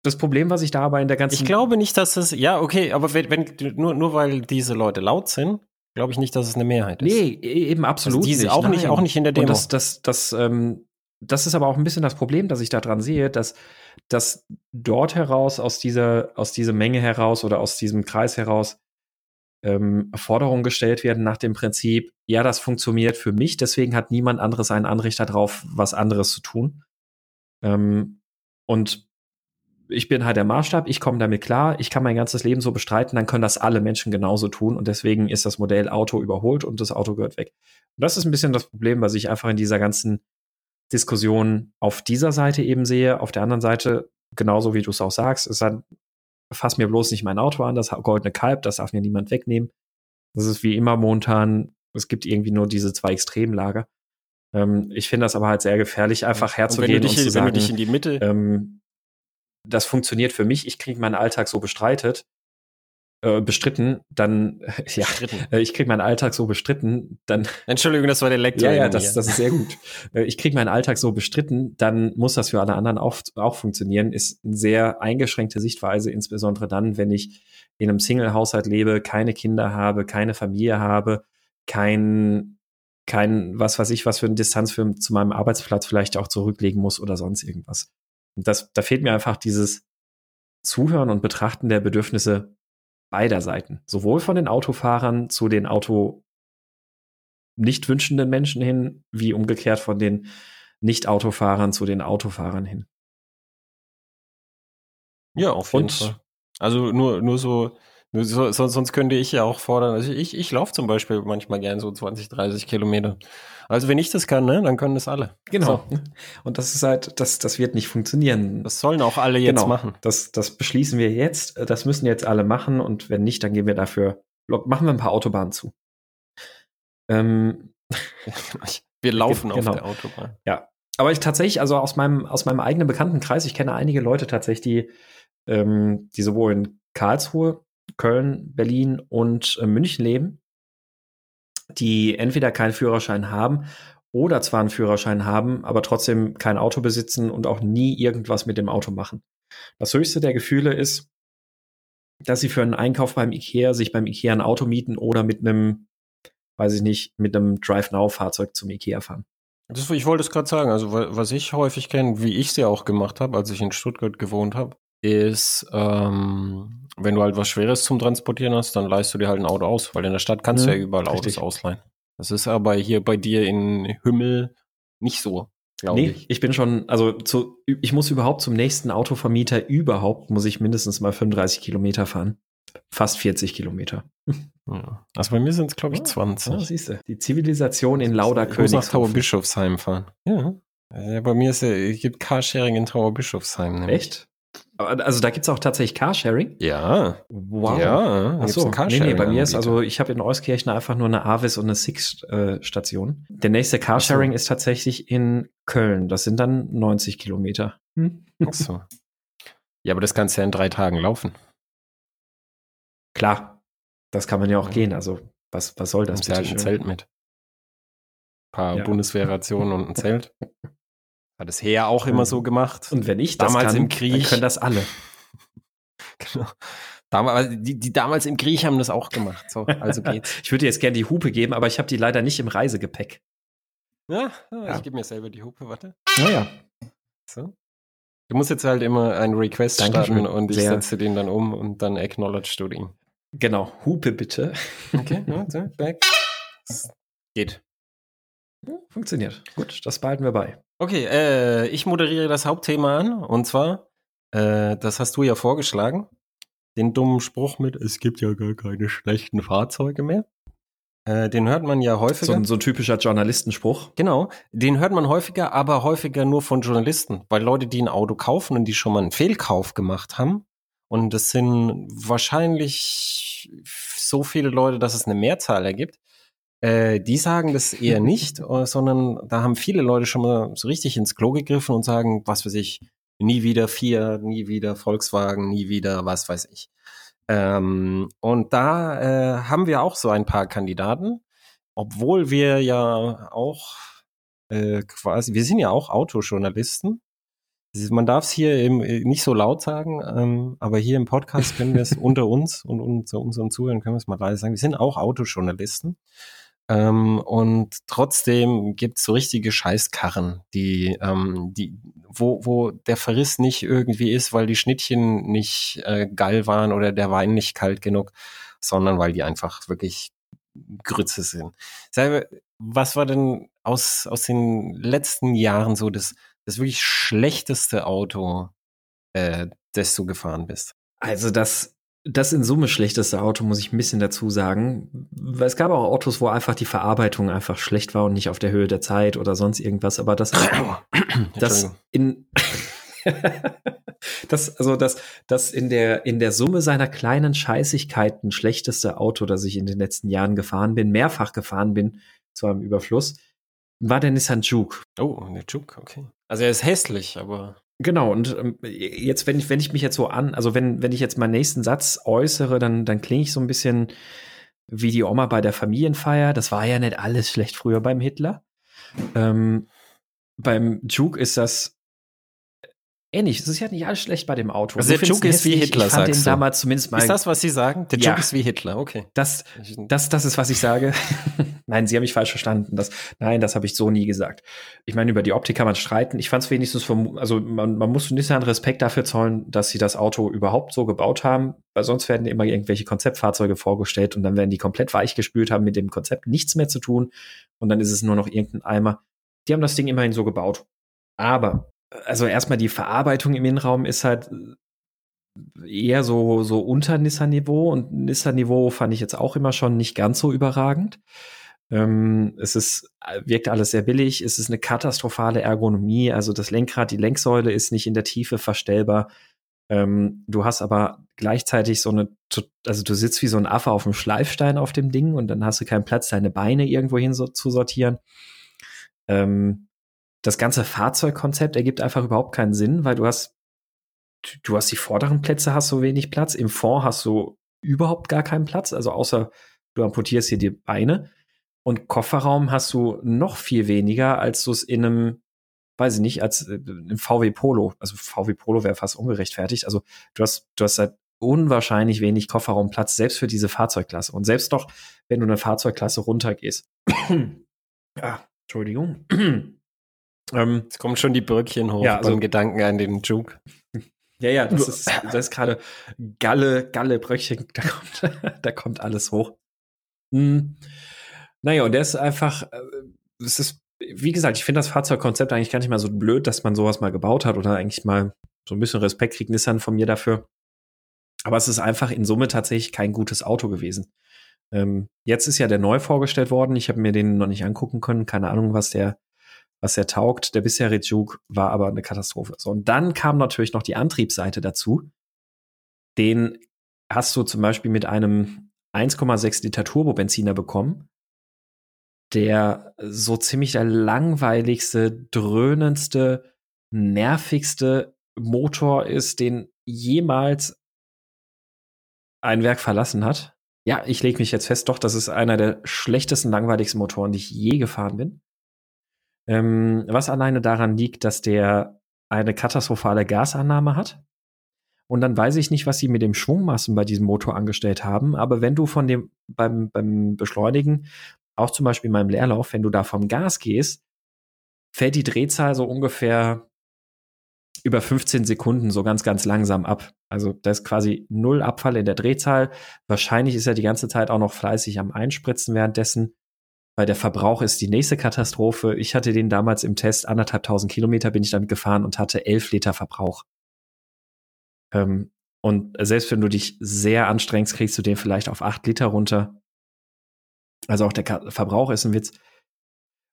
das Problem, was ich da aber in der ganzen. Ich glaube nicht, dass es, ja, okay, aber wenn, wenn nur, nur weil diese Leute laut sind, glaube ich nicht, dass es eine Mehrheit ist. Nee, e-, eben absolut. Also diese nicht. auch nicht, auch nicht in der Demo. Und das, das, das, ähm, das ist aber auch ein bisschen das Problem, das ich da dran sehe, dass, dass dort heraus, aus dieser, aus dieser Menge heraus oder aus diesem Kreis heraus, ähm, Forderungen gestellt werden nach dem Prinzip, ja, das funktioniert für mich, deswegen hat niemand anderes einen Anrecht darauf, was anderes zu tun. Ähm, und ich bin halt der Maßstab, ich komme damit klar, ich kann mein ganzes Leben so bestreiten, dann können das alle Menschen genauso tun und deswegen ist das Modell Auto überholt und das Auto gehört weg. Und das ist ein bisschen das Problem, was ich einfach in dieser ganzen Diskussion auf dieser Seite eben sehe. Auf der anderen Seite, genauso wie du es auch sagst, ist dann, fass mir bloß nicht mein Auto an, das goldene Kalb, das darf mir niemand wegnehmen. Das ist wie immer momentan, es gibt irgendwie nur diese zwei Extremlager. Ähm, ich finde das aber halt sehr gefährlich, einfach herzugehen und, und, dich, zu sagen, wenn du dich in die Mitte ähm, das funktioniert für mich, ich kriege meinen Alltag so bestreitet, äh, bestritten, dann, [LAUGHS] ja, äh, ich kriege meinen Alltag so bestritten, dann. [LAUGHS] Entschuldigung, das war der Lektor. Ja, ja, das, das ist sehr gut. Äh, ich kriege meinen Alltag so bestritten, dann muss das für alle anderen auch, auch funktionieren. Ist eine sehr eingeschränkte Sichtweise, insbesondere dann, wenn ich in einem Single-Haushalt lebe, keine Kinder habe, keine Familie habe, kein, kein, was weiß ich, was für eine Distanz für, zu meinem Arbeitsplatz vielleicht auch zurücklegen muss oder sonst irgendwas. Und das, da fehlt mir einfach dieses Zuhören und Betrachten der Bedürfnisse beider Seiten. Sowohl von den Autofahrern zu den Auto nicht wünschenden Menschen hin, wie umgekehrt von den Nicht-Autofahrern zu den Autofahrern hin. Ja, auf jeden Und, Fall. Also nur, nur so so, sonst könnte ich ja auch fordern. Also ich, ich laufe zum Beispiel manchmal gern so 20, 30 Kilometer. Also wenn ich das kann, ne, dann können das alle. Genau. So. Und das ist halt, das, das wird nicht funktionieren. Das sollen auch alle jetzt genau. machen. Das, das beschließen wir jetzt. Das müssen jetzt alle machen. Und wenn nicht, dann gehen wir dafür, machen wir ein paar Autobahnen zu. Ähm, [LAUGHS] wir laufen genau. auf der Autobahn. Ja. Aber ich tatsächlich, also aus meinem, aus meinem eigenen Bekanntenkreis, ich kenne einige Leute tatsächlich, die, ähm, die sowohl in Karlsruhe Köln, Berlin und äh, München leben, die entweder keinen Führerschein haben oder zwar einen Führerschein haben, aber trotzdem kein Auto besitzen und auch nie irgendwas mit dem Auto machen. Das höchste der Gefühle ist, dass sie für einen Einkauf beim Ikea sich beim Ikea ein Auto mieten oder mit einem, weiß ich nicht, mit einem Drive-Now-Fahrzeug zum Ikea fahren. Das, ich wollte es gerade sagen, also was ich häufig kenne, wie ich es ja auch gemacht habe, als ich in Stuttgart gewohnt habe, ist, ähm, wenn du halt was Schweres zum Transportieren hast, dann leihst du dir halt ein Auto aus, weil in der Stadt kannst ja, du ja überall richtig. Autos ausleihen. Das ist aber hier bei dir in Hümmel nicht so. Nee, ich. ich bin schon, also zu, ich muss überhaupt zum nächsten Autovermieter überhaupt, muss ich mindestens mal 35 Kilometer fahren. Fast 40 Kilometer. Ja. Also bei mir sind es, glaube ich, 20. Ja, siehst du. Die Zivilisation in Lauder Ich muss nach Trauerbischofsheim fahren. Ja. ja. Bei mir ist ja, es gibt Carsharing in Trauerbischofsheim. Nämlich. Echt? Also da gibt es auch tatsächlich Carsharing? Ja. Wow. Ja, Achso, nee, nee, bei mir ist also, ich habe in Euskirchen einfach nur eine Avis und eine Six-Station. Äh, Der nächste Carsharing so. ist tatsächlich in Köln. Das sind dann 90 Kilometer. Hm. Achso. Ja, aber das kannst du ja in drei Tagen laufen. Klar, das kann man ja auch ja. gehen. Also, was, was soll das? Du halt ein Zelt mit. Ein paar ja. Bundeswehrrationen und ein Zelt. [LAUGHS] Hat das Heer auch immer so gemacht. Und wenn ich das damals kann, im Krieg, dann können das alle. [LAUGHS] genau. Damals, die, die damals im Krieg haben das auch gemacht. So, also [LAUGHS] geht's. ich würde jetzt gerne die Hupe geben, aber ich habe die leider nicht im Reisegepäck. Ja, ja. ich gebe mir selber die Hupe, warte. Naja. So. Du musst jetzt halt immer einen Request Dankeschön. starten und ich Sehr. setze den dann um und dann acknowledge du den. Genau, Hupe bitte. Okay, [LAUGHS] ja, back. Geht. Funktioniert. Gut, das behalten wir bei. Okay, äh, ich moderiere das Hauptthema an und zwar, äh, das hast du ja vorgeschlagen, den dummen Spruch mit, es gibt ja gar keine schlechten Fahrzeuge mehr. Äh, den hört man ja häufiger. So ein, so ein typischer Journalistenspruch. Genau, den hört man häufiger, aber häufiger nur von Journalisten, weil Leute, die ein Auto kaufen und die schon mal einen Fehlkauf gemacht haben, und das sind wahrscheinlich so viele Leute, dass es eine Mehrzahl ergibt, äh, die sagen das eher [LAUGHS] nicht, äh, sondern da haben viele Leute schon mal so richtig ins Klo gegriffen und sagen, was weiß ich, nie wieder Fiat, nie wieder Volkswagen, nie wieder was weiß ich. Ähm, und da äh, haben wir auch so ein paar Kandidaten, obwohl wir ja auch äh, quasi, wir sind ja auch Autojournalisten. Man darf es hier eben äh, nicht so laut sagen, ähm, aber hier im Podcast können wir es [LAUGHS] unter uns und unter unseren Zuhörern können wir es mal leise sagen. Wir sind auch Autojournalisten. Ähm, und trotzdem gibt's so richtige Scheißkarren, die, ähm, die, wo, wo der Verriss nicht irgendwie ist, weil die Schnittchen nicht äh, geil waren oder der Wein nicht kalt genug, sondern weil die einfach wirklich Grütze sind. Selber, was war denn aus, aus den letzten Jahren so das, das wirklich schlechteste Auto, äh, das du gefahren bist? Also das das in Summe schlechteste Auto, muss ich ein bisschen dazu sagen. Weil es gab auch Autos, wo einfach die Verarbeitung einfach schlecht war und nicht auf der Höhe der Zeit oder sonst irgendwas. Aber das, [COUGHS] das in, [LAUGHS] das, also das, das in der, in der Summe seiner kleinen Scheißigkeiten schlechteste Auto, das ich in den letzten Jahren gefahren bin, mehrfach gefahren bin, zu einem Überfluss, war der Nissan Juke. Oh, der Juke, okay. Also er ist hässlich, aber. Genau, und ähm, jetzt, wenn ich, wenn ich mich jetzt so an, also wenn, wenn ich jetzt meinen nächsten Satz äußere, dann, dann klinge ich so ein bisschen wie die Oma bei der Familienfeier. Das war ja nicht alles schlecht früher beim Hitler. Ähm, beim Juke ist das ähnlich. Es ist ja nicht alles schlecht bei dem Auto. Also der Juke ist wie Hitler, ich fand sagst den du. damals zumindest mal. Ist das, was Sie sagen? Der Ja. Juke ist wie Hitler, okay. Das, das, das ist, was ich sage. [LAUGHS] nein, Sie haben mich falsch verstanden. Das, nein, das habe ich so nie gesagt. Ich meine, über die Optik kann man streiten. Ich fand es wenigstens vom, also man, man muss Nissan Respekt dafür zollen, dass sie das Auto überhaupt so gebaut haben, weil sonst werden immer irgendwelche Konzeptfahrzeuge vorgestellt und dann werden die komplett weich gespült, haben mit dem Konzept nichts mehr zu tun und dann ist es nur noch irgendein Eimer. Die haben das Ding immerhin so gebaut. Aber, also erstmal die Verarbeitung im Innenraum ist halt eher so, so unter Nissan-Niveau und Nissan-Niveau fand ich jetzt auch immer schon nicht ganz so überragend. Ähm, es ist, wirkt alles sehr billig, es ist eine katastrophale Ergonomie, also das Lenkrad, die Lenksäule ist nicht in der Tiefe verstellbar. Ähm, du hast aber gleichzeitig so eine, also du sitzt wie so ein Affe auf dem Schleifstein auf dem Ding und dann hast du keinen Platz, deine Beine irgendwo hin so, zu sortieren. Ähm, das ganze Fahrzeugkonzept ergibt einfach überhaupt keinen Sinn, weil du hast, du hast die vorderen Plätze, hast so wenig Platz, im Fond hast du überhaupt gar keinen Platz, also außer du amputierst hier die Beine. Und Kofferraum hast du noch viel weniger, als du es in einem, weiß ich nicht, als äh, im VW Polo. Also VW Polo wäre fast ungerechtfertigt. Also du hast, du hast halt unwahrscheinlich wenig Kofferraumplatz, selbst für diese Fahrzeugklasse. Und selbst doch, wenn du eine Fahrzeugklasse runtergehst. [CLEARS THROAT] ah, Entschuldigung. [CLEARS THROAT] ähm, Jetzt kommen schon die Brückchen hoch Ja, also- beim Gedanken an den Juke. ja, ja, das ist, das ist gerade Galle, Galle, Bröckchen, [LAUGHS] da kommt, da kommt alles hoch. Hm. Naja, und der ist einfach, äh, es ist, wie gesagt, ich finde das Fahrzeugkonzept eigentlich gar nicht mal so blöd, dass man sowas mal gebaut hat oder eigentlich mal so ein bisschen Respekt kriegt Nissan von mir dafür. Aber es ist einfach in Summe tatsächlich kein gutes Auto gewesen. Ähm, jetzt ist ja der neu vorgestellt worden. Ich habe mir den noch nicht angucken können. Keine Ahnung, was der, was der taugt. Der bisherige Juke war aber eine Katastrophe. So, und dann kam natürlich noch die Antriebsseite dazu. Den hast du zum Beispiel mit einem 1,6 Liter Turbobenziner bekommen, der so ziemlich der langweiligste, dröhnendste, nervigste Motor ist, den jemals ein Werk verlassen hat. Ja, ich lege mich jetzt fest, doch, das ist einer der schlechtesten, langweiligsten Motoren, die ich je gefahren bin. Ähm, was alleine daran liegt, dass der eine katastrophale Gasannahme hat. Und dann weiß ich nicht, was sie mit dem Schwungmassen bei diesem Motor angestellt haben. Aber wenn du von dem beim, beim Beschleunigen, auch zum Beispiel beim Leerlauf, wenn du da vom Gas gehst, fällt die Drehzahl so ungefähr über 15 Sekunden so ganz, ganz langsam ab. Also da ist quasi null Abfall in der Drehzahl. Wahrscheinlich ist er die ganze Zeit auch noch fleißig am Einspritzen währenddessen, weil der Verbrauch ist die nächste Katastrophe. Ich hatte den damals im Test, anderthalbtausend Kilometer bin ich damit gefahren und hatte elf Liter Verbrauch. Ähm, und selbst wenn du dich sehr anstrengst, kriegst du den vielleicht auf acht Liter runter. Also auch der Verbrauch ist ein Witz.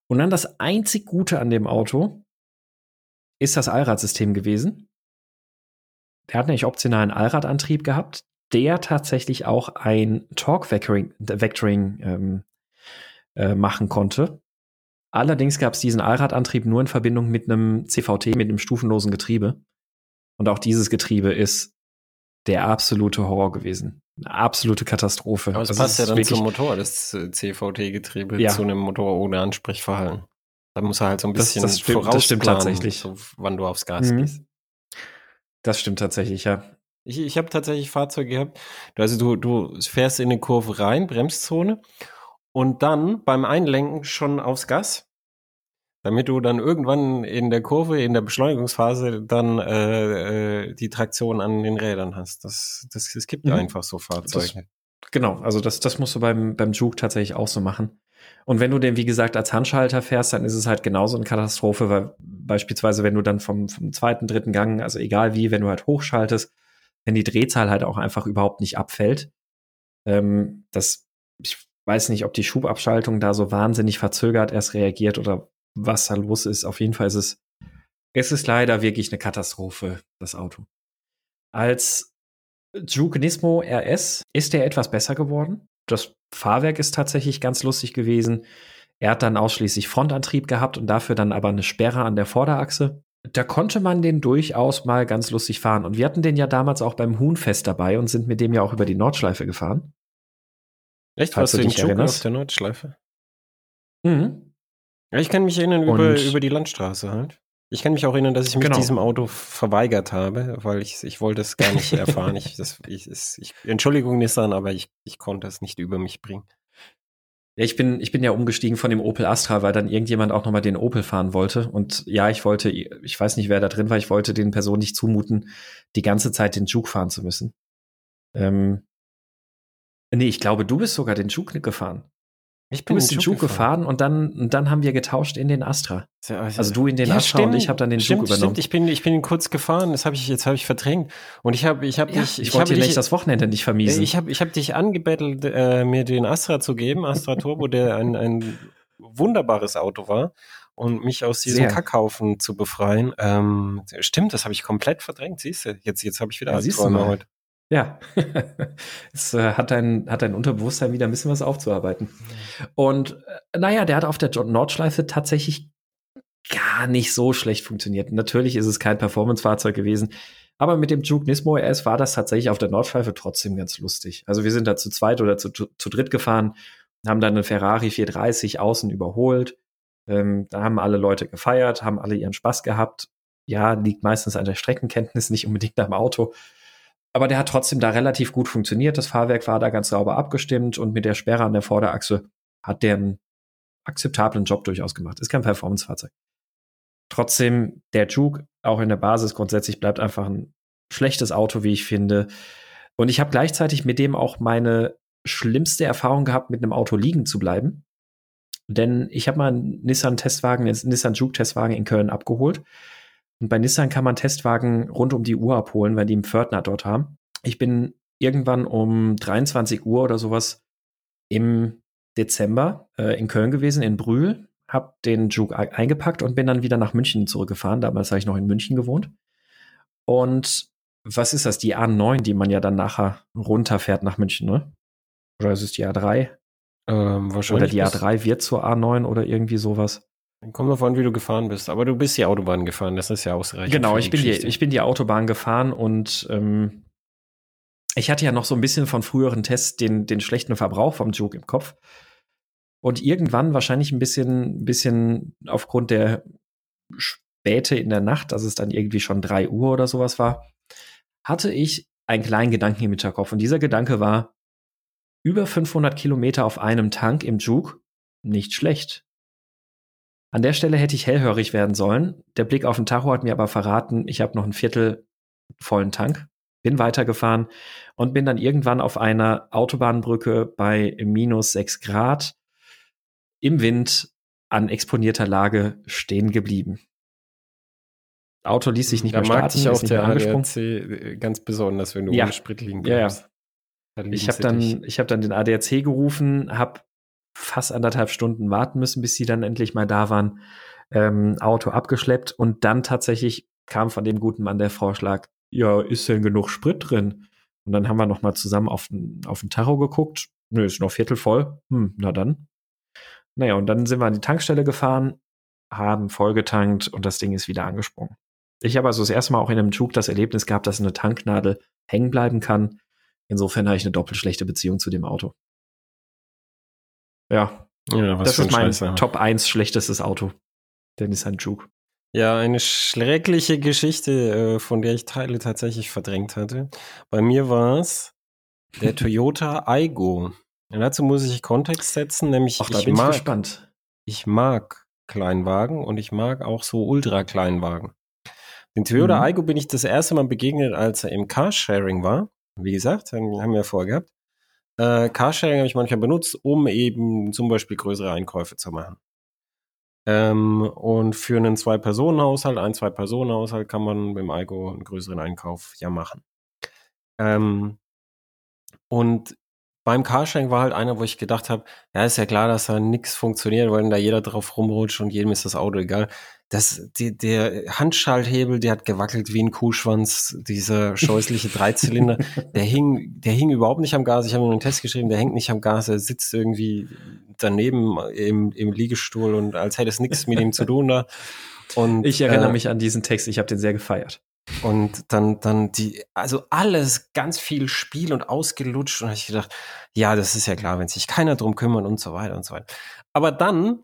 Und dann das einzig Gute an dem Auto ist das Allradsystem gewesen. Der hat nämlich optionalen Allradantrieb gehabt, der tatsächlich auch ein Torque-Vectoring Vectoring, ähm, äh, machen konnte. Allerdings gab es diesen Allradantrieb nur in Verbindung mit einem CVT, mit einem stufenlosen Getriebe. Und auch dieses Getriebe ist der absolute Horror gewesen. Eine absolute Katastrophe. Aber es Also passt ja dann zum Motor, das CVT-Getriebe, Ja. zu einem Motor ohne Ansprechverhalten. Da muss er halt so ein Das- bisschen das stimmt- das stimmt tatsächlich. So, wann du aufs Gas Mhm. gehst. Das stimmt tatsächlich, ja. Ich, ich habe tatsächlich Fahrzeuge gehabt. Also du, du fährst in eine Kurve rein, Bremszone, und dann beim Einlenken schon aufs Gas, damit du dann irgendwann in der Kurve, in der Beschleunigungsphase dann äh, äh, die Traktion an den Rädern hast. Das, das, es gibt Mhm. einfach so Fahrzeuge. Genau, also das, das musst du beim, beim Juke tatsächlich auch so machen. Und wenn du den, wie gesagt, als Handschalter fährst, dann ist es halt genauso eine Katastrophe, weil beispielsweise, wenn du dann vom, vom zweiten, dritten Gang, also egal wie, wenn du halt hochschaltest, wenn die Drehzahl halt auch einfach überhaupt nicht abfällt, ähm, das, ich weiß nicht, ob die Schubabschaltung da so wahnsinnig verzögert erst reagiert oder was da los ist. Auf jeden Fall ist es, es ist leider wirklich eine Katastrophe, das Auto. Als Juke Nismo RS ist der etwas besser geworden. Das Fahrwerk ist tatsächlich ganz lustig gewesen. Er hat dann ausschließlich Frontantrieb gehabt und dafür dann aber eine Sperre an der Vorderachse. da konnte man den durchaus mal ganz lustig fahren. Und wir hatten den ja damals auch beim Huhnfest dabei und sind mit dem ja auch über die Nordschleife gefahren. Echt? Warst du den Zug auf der Nordschleife? Mhm. Ja, ich kann mich erinnern über, über die Landstraße halt. Ich kann mich auch erinnern, dass ich mich genau. diesem Auto verweigert habe, weil ich, ich wollte es gar nicht erfahren. ich, das, ich, ich, Entschuldigung, Nissan, aber ich, ich konnte es nicht über mich bringen. Ja, ich bin, ich bin ja umgestiegen von dem Opel Astra, weil dann irgendjemand auch nochmal den Opel fahren wollte. Und ja, ich wollte, ich weiß nicht, wer da drin war, ich wollte den Personen nicht zumuten, die ganze Zeit den Juke fahren zu müssen. Ähm, nee, ich glaube, du bist sogar den Juke gefahren. Ich bin du bist den Juke gefahren. gefahren, und dann, und dann haben wir getauscht in den Astra. Also, also du in den ja, Astra stimmt, und ich habe dann den stimmt, übernommen. Stimmt, ich bin, ich bin kurz gefahren, das habe ich jetzt habe ich verdrängt und ich habe, ich habe ja, dich, ich, ich wollte dir das Wochenende nicht vermiesen. Ich habe, ich habe dich angebettelt, äh, mir den Astra zu geben, Astra Turbo, der ein, ein wunderbares Auto war und mich aus diesem Sehr. Kackhaufen zu befreien. Ähm, stimmt, das habe ich komplett verdrängt. Siehst du, jetzt, jetzt habe ich wieder ja, Albträume heute. Ja, [LAUGHS] es äh, hat, dein, hat dein Unterbewusstsein wieder ein bisschen was aufzuarbeiten. Und äh, naja, der hat auf der Nordschleife tatsächlich gar nicht so schlecht funktioniert. Natürlich ist es kein Performance-Fahrzeug gewesen, aber mit dem Juke Nismo RS war das tatsächlich auf der Nordschleife trotzdem ganz lustig. Also wir sind da zu zweit oder zu, zu dritt gefahren, haben dann einen Ferrari 430 außen überholt. Ähm, da haben alle Leute gefeiert, haben alle ihren Spaß gehabt. Ja, liegt meistens an der Streckenkenntnis, nicht unbedingt am Auto. Aber der hat trotzdem da relativ gut funktioniert. Das Fahrwerk war da ganz sauber abgestimmt und mit der Sperre an der Vorderachse hat der einen akzeptablen Job durchaus gemacht. Ist kein Performance-Fahrzeug. Trotzdem, der Juke, auch in der Basis grundsätzlich, bleibt einfach ein schlechtes Auto, wie ich finde. Und ich habe gleichzeitig mit dem auch meine schlimmste Erfahrung gehabt, mit einem Auto liegen zu bleiben. Denn ich habe mal einen Nissan-Testwagen, einen Nissan Juke-Testwagen in Köln abgeholt. Und bei Nissan kann man Testwagen rund um die Uhr abholen, weil die einen Pförtner dort haben. Ich bin irgendwann um 23 Uhr oder sowas im Dezember äh, in Köln gewesen, in Brühl, habe den Juke eingepackt und bin dann wieder nach München zurückgefahren. Damals habe ich noch in München gewohnt. Und was ist das? Die A9, die man ja dann nachher runterfährt nach München, ne? Oder ist es die A3? Ähm, wahrscheinlich. Oder die A3 wird zur A9 oder irgendwie sowas. Kommt an, wie du gefahren bist. Aber du bist die Autobahn gefahren, das ist ja ausreichend. Genau, ich bin, die, ich bin die Autobahn gefahren und ähm, ich hatte ja noch so ein bisschen von früheren Tests den, den schlechten Verbrauch vom Juke im Kopf. Und irgendwann, wahrscheinlich ein bisschen, bisschen aufgrund der Späte in der Nacht, dass es dann irgendwie schon drei Uhr oder sowas war, hatte ich einen kleinen Gedanken im Hinterkopf. Und dieser Gedanke war, über 500 Kilometer auf einem Tank im Juke, nicht schlecht. An der Stelle hätte ich hellhörig werden sollen. Der Blick auf den Tacho hat mir aber verraten, ich habe noch ein Viertel vollen Tank. Bin weitergefahren und bin dann irgendwann auf einer Autobahnbrücke bei minus sechs Grad im Wind an exponierter Lage stehen geblieben. Auto ließ sich nicht da mehr starten. Da mag sich auch der ADAC äh, ganz besonders, wenn du ja. ohne Sprit liegen bleibst. Ja, ja. Ich habe dann, ich hab dann den ADAC gerufen, habe fast anderthalb Stunden warten müssen, bis sie dann endlich mal da waren, ähm, Auto abgeschleppt und dann tatsächlich kam von dem guten Mann der Vorschlag, ja, ist denn genug Sprit drin? Und dann haben wir noch mal zusammen auf den, auf den Tacho geguckt. Nö, ist noch viertel voll. Hm, na dann. Naja, und dann sind wir an die Tankstelle gefahren, haben vollgetankt und das Ding ist wieder angesprungen. Ich habe also das erste Mal auch in einem Zug das Erlebnis gehabt, dass eine Tanknadel hängen bleiben kann. Insofern habe ich eine doppelt schlechte Beziehung zu dem Auto. Ja. ja das ist mein Scheiße. Top 1 schlechtestes Auto. Der Nissan Juke. Ja, eine schreckliche Geschichte, äh, von der ich Teile tatsächlich verdrängt hatte. Bei mir war es der Toyota Aigo. Und dazu muss ich Kontext setzen, nämlich Ach, ich, mag, gespannt. ich mag Kleinwagen und ich mag auch so Ultra-Kleinwagen. Den Toyota mhm. Aigo bin ich das erste Mal begegnet, als er im Carsharing war. Wie gesagt, haben wir ja vorher gehabt. Äh, Carsharing habe ich manchmal benutzt, um eben zum Beispiel größere Einkäufe zu machen. Ähm, und für einen Zwei-Personen-Haushalt, ein Zwei-Personen-Haushalt kann man mit dem Algo einen größeren Einkauf ja machen. Ähm, und beim Carsharing war halt einer, wo ich gedacht habe, ja, ist ja klar, dass da nichts funktioniert, weil da jeder drauf rumrutscht und jedem ist das Auto egal. Das, die, der Handschalthebel, der hat gewackelt wie ein Kuhschwanz, dieser scheußliche [LAUGHS] Dreizylinder, der hing, der hing überhaupt nicht am Gas. Ich habe mir einen Test geschrieben, der hängt nicht am Gas, er sitzt irgendwie daneben im, im Liegestuhl und als hätte es nichts mit ihm zu tun da. Und, ich erinnere äh, mich an diesen Text, ich habe den sehr gefeiert. Und dann, dann die, also alles ganz viel Spiel und ausgelutscht. Und habe ich gedacht, ja, das ist ja klar, wenn sich keiner drum kümmert und so weiter und so weiter. Aber dann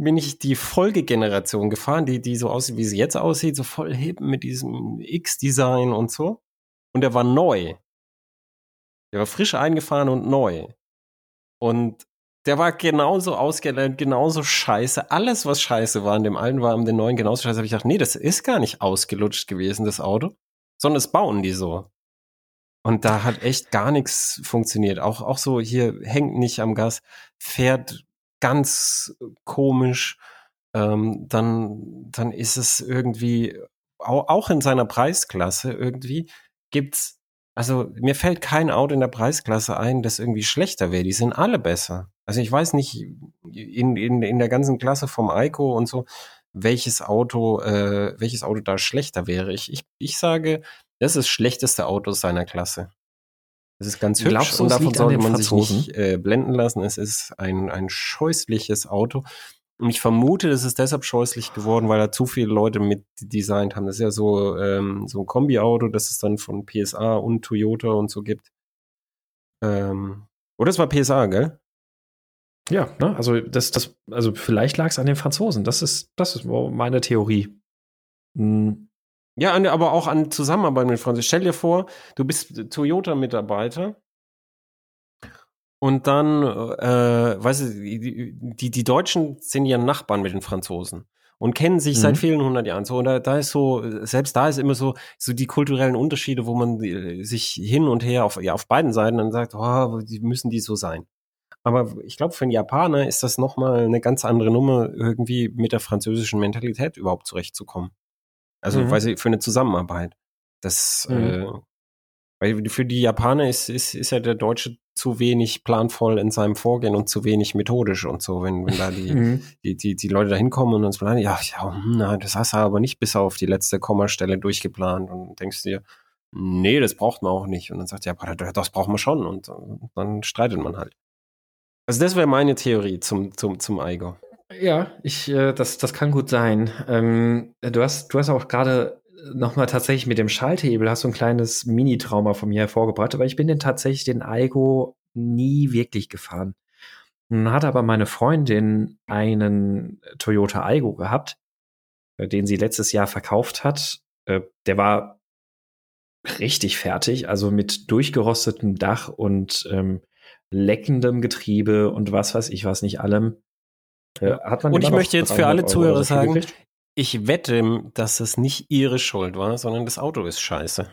bin ich die Folgegeneration gefahren, die, die so aussieht, wie sie jetzt aussieht, so voll hip mit diesem X-Design und so. Und der war neu. Der war frisch eingefahren und neu. Und der war genauso ausgelernt, genauso scheiße. Alles, was scheiße war an dem alten, war an dem neuen genauso scheiße. Habe ich gedacht, nee, das ist gar nicht ausgelutscht gewesen, das Auto, sondern es bauen die so. Und da hat echt gar nichts funktioniert. Auch, auch so hier hängt nicht am Gas, fährt ganz komisch. Ähm, dann, dann ist es irgendwie, auch, auch in seiner Preisklasse irgendwie, gibt's, also mir fällt kein Auto in der Preisklasse ein, das irgendwie schlechter wäre. Die sind alle besser. Also ich weiß nicht, in, in, in der ganzen Klasse vom Eiko und so, welches Auto, äh, welches Auto da schlechter wäre. Ich, ich, ich sage, das ist das schlechteste Auto seiner Klasse. Es ist ganz hübsch Glaubst und davon sollte man sich nicht äh, blenden lassen. Es ist ein, ein scheußliches Auto. Und ich vermute, es ist deshalb scheußlich geworden, weil da zu viele Leute mit designt haben. Das ist ja so, ähm, so ein Kombi-Auto, das es dann von PSA und Toyota und so gibt. Ähm, oder es war PSA, gell? Ja, ne? also das, das, also vielleicht lag es an den Franzosen. Das ist, das ist meine Theorie. Hm. Ja, aber auch an Zusammenarbeit mit Franzosen. Stell dir vor, du bist Toyota-Mitarbeiter und dann, äh, weißt du, die, die, Deutschen sind ja Nachbarn mit den Franzosen und kennen sich mhm. seit vielen hundert Jahren. So, und da, da ist so, selbst da ist immer so, so die kulturellen Unterschiede, wo man sich hin und her auf, ja, auf beiden Seiten dann sagt, oh, die müssen die so sein. Aber ich glaube, für einen Japaner ist das nochmal eine ganz andere Nummer, irgendwie mit der französischen Mentalität überhaupt zurechtzukommen. Also, mhm. weil sie für eine Zusammenarbeit. Das, mhm. äh, weil für die Japaner ist, ist, ist ja der Deutsche zu wenig planvoll in seinem Vorgehen und zu wenig methodisch und so, wenn, wenn da die, [LAUGHS] mhm. die, die, die Leute da hinkommen und uns planen, ja, ja, hm, na, das hast du aber nicht bis auf die letzte Kommastelle durchgeplant und denkst dir, nee, das braucht man auch nicht. Und dann sagt der Japaner, das braucht man schon und, und dann streitet man halt. Also das wäre meine Theorie zum, zum, zum Eiger. Ja, ich, äh, das, das kann gut sein. Ähm, du hast, du hast auch gerade nochmal tatsächlich mit dem Schalthebel hast du ein kleines Mini-Trauma von mir hervorgebracht, aber ich bin den tatsächlich den Aigo nie wirklich gefahren. Nun hat aber meine Freundin einen Toyota Aigo gehabt, äh, den sie letztes Jahr verkauft hat. Äh, der war richtig fertig, also mit durchgerostetem Dach und ähm, leckendem Getriebe und was weiß ich was nicht allem. Äh, hat man und ich möchte jetzt für alle Zuhörer sagen, gekriegt? Ich wette, dass es nicht ihre Schuld war, sondern das Auto ist scheiße.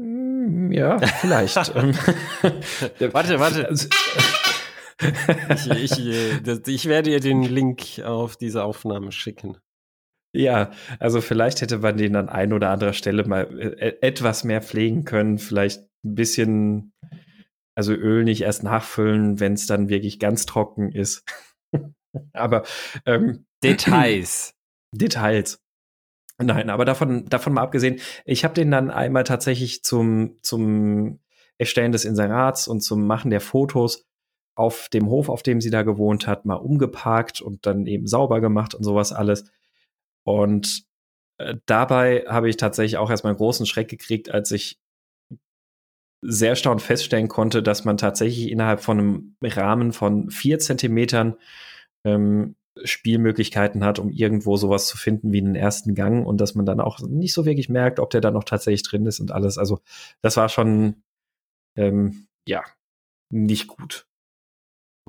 Hm, ja, vielleicht. [LAUGHS] Ähm, [LAUGHS] warte, warte. Also, ich, ich, äh, ich werde ihr den Link auf diese Aufnahme schicken. Ja, also vielleicht hätte man den an ein oder anderer Stelle mal äh, etwas mehr pflegen können, vielleicht ein bisschen also Öl nicht erst nachfüllen, wenn es dann wirklich ganz trocken ist. [LAUGHS] aber ähm, Details. [CLEARS THROAT] Details. Nein, aber davon, davon mal abgesehen, ich habe den dann einmal tatsächlich zum, zum Erstellen des Inserats und zum Machen der Fotos auf dem Hof, auf dem sie da gewohnt hat, mal umgeparkt und dann eben sauber gemacht und sowas alles. Und äh, dabei habe ich tatsächlich auch erstmal einen großen Schreck gekriegt, als ich sehr erstaunt feststellen konnte, dass man tatsächlich innerhalb von einem Rahmen von vier Zentimetern ähm, Spielmöglichkeiten hat, um irgendwo sowas zu finden wie einen ersten Gang und dass man dann auch nicht so wirklich merkt, ob der da noch tatsächlich drin ist und alles. Also das war schon ähm, ja nicht gut.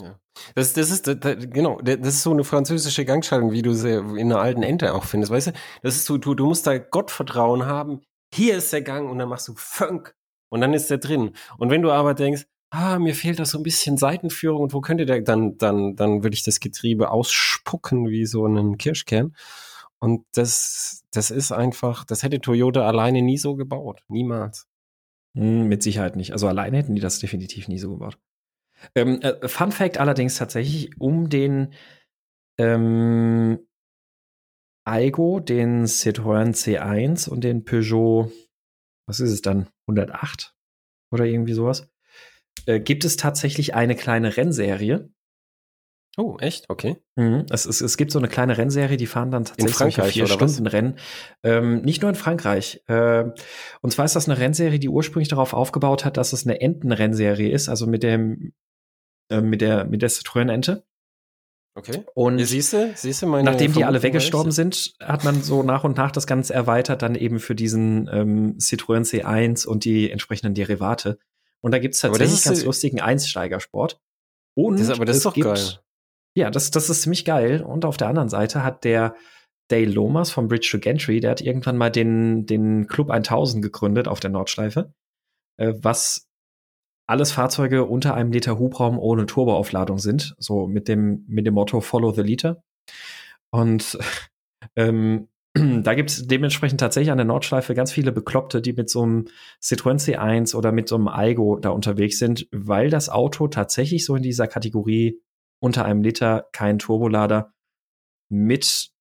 Ja. Das, das ist, das, genau, das ist so eine französische Gangschaltung, wie du sie in einer alten Ente auch findest, weißt du? Das ist so, du, du musst da Gottvertrauen haben. Hier ist der Gang und dann machst du Funk und dann ist der drin. Und wenn du aber denkst, ah, mir fehlt da so ein bisschen Seitenführung und wo könnte der, dann, dann, dann würde ich das Getriebe ausspucken wie so einen Kirschkern. Und das, das ist einfach, das hätte Toyota alleine nie so gebaut. Niemals. Hm, mit Sicherheit nicht. Also alleine hätten die das definitiv nie so gebaut. Ähm, äh, Fun Fact allerdings tatsächlich um den ähm, Aigo, den Citroën C1 und den Peugeot, was ist es dann, 108 oder irgendwie sowas, äh, gibt es tatsächlich eine kleine Rennserie. Oh, echt? Okay. Mhm. Es, es, es gibt so eine kleine Rennserie, die fahren dann tatsächlich vier Stunden was? Rennen. Ähm, nicht nur in Frankreich. Äh, und zwar ist das eine Rennserie, die ursprünglich darauf aufgebaut hat, dass es eine Entenrennserie ist, also mit dem äh, mit der mit der Citroën-Ente. Okay. Und ja, siehste, siehste meine nachdem die alle weggestorben sind, hat man so nach und nach das Ganze erweitert, dann eben für diesen ähm, Citroën C1 und die entsprechenden Derivate. Und da gibt es tatsächlich ganz lustigen Einsteigersport. Und das, aber das ist doch gibt, geil. Ja, das, das ist ziemlich geil. Und auf der anderen Seite hat der Dale Lomas vom Bridge to Gentry, der hat irgendwann mal den, den Club 1000 gegründet auf der Nordschleife, äh, was alles Fahrzeuge unter einem Liter Hubraum ohne Turboaufladung sind, so mit dem, mit dem Motto Follow the Liter. Und [LAUGHS] ähm, [CLEARS THROAT] da gibt es dementsprechend tatsächlich an der Nordschleife ganz viele Bekloppte, die mit so einem Citroën C1 oder mit so einem Aigo da unterwegs sind, weil das Auto tatsächlich so in dieser Kategorie unter einem Liter kein Turbolader mit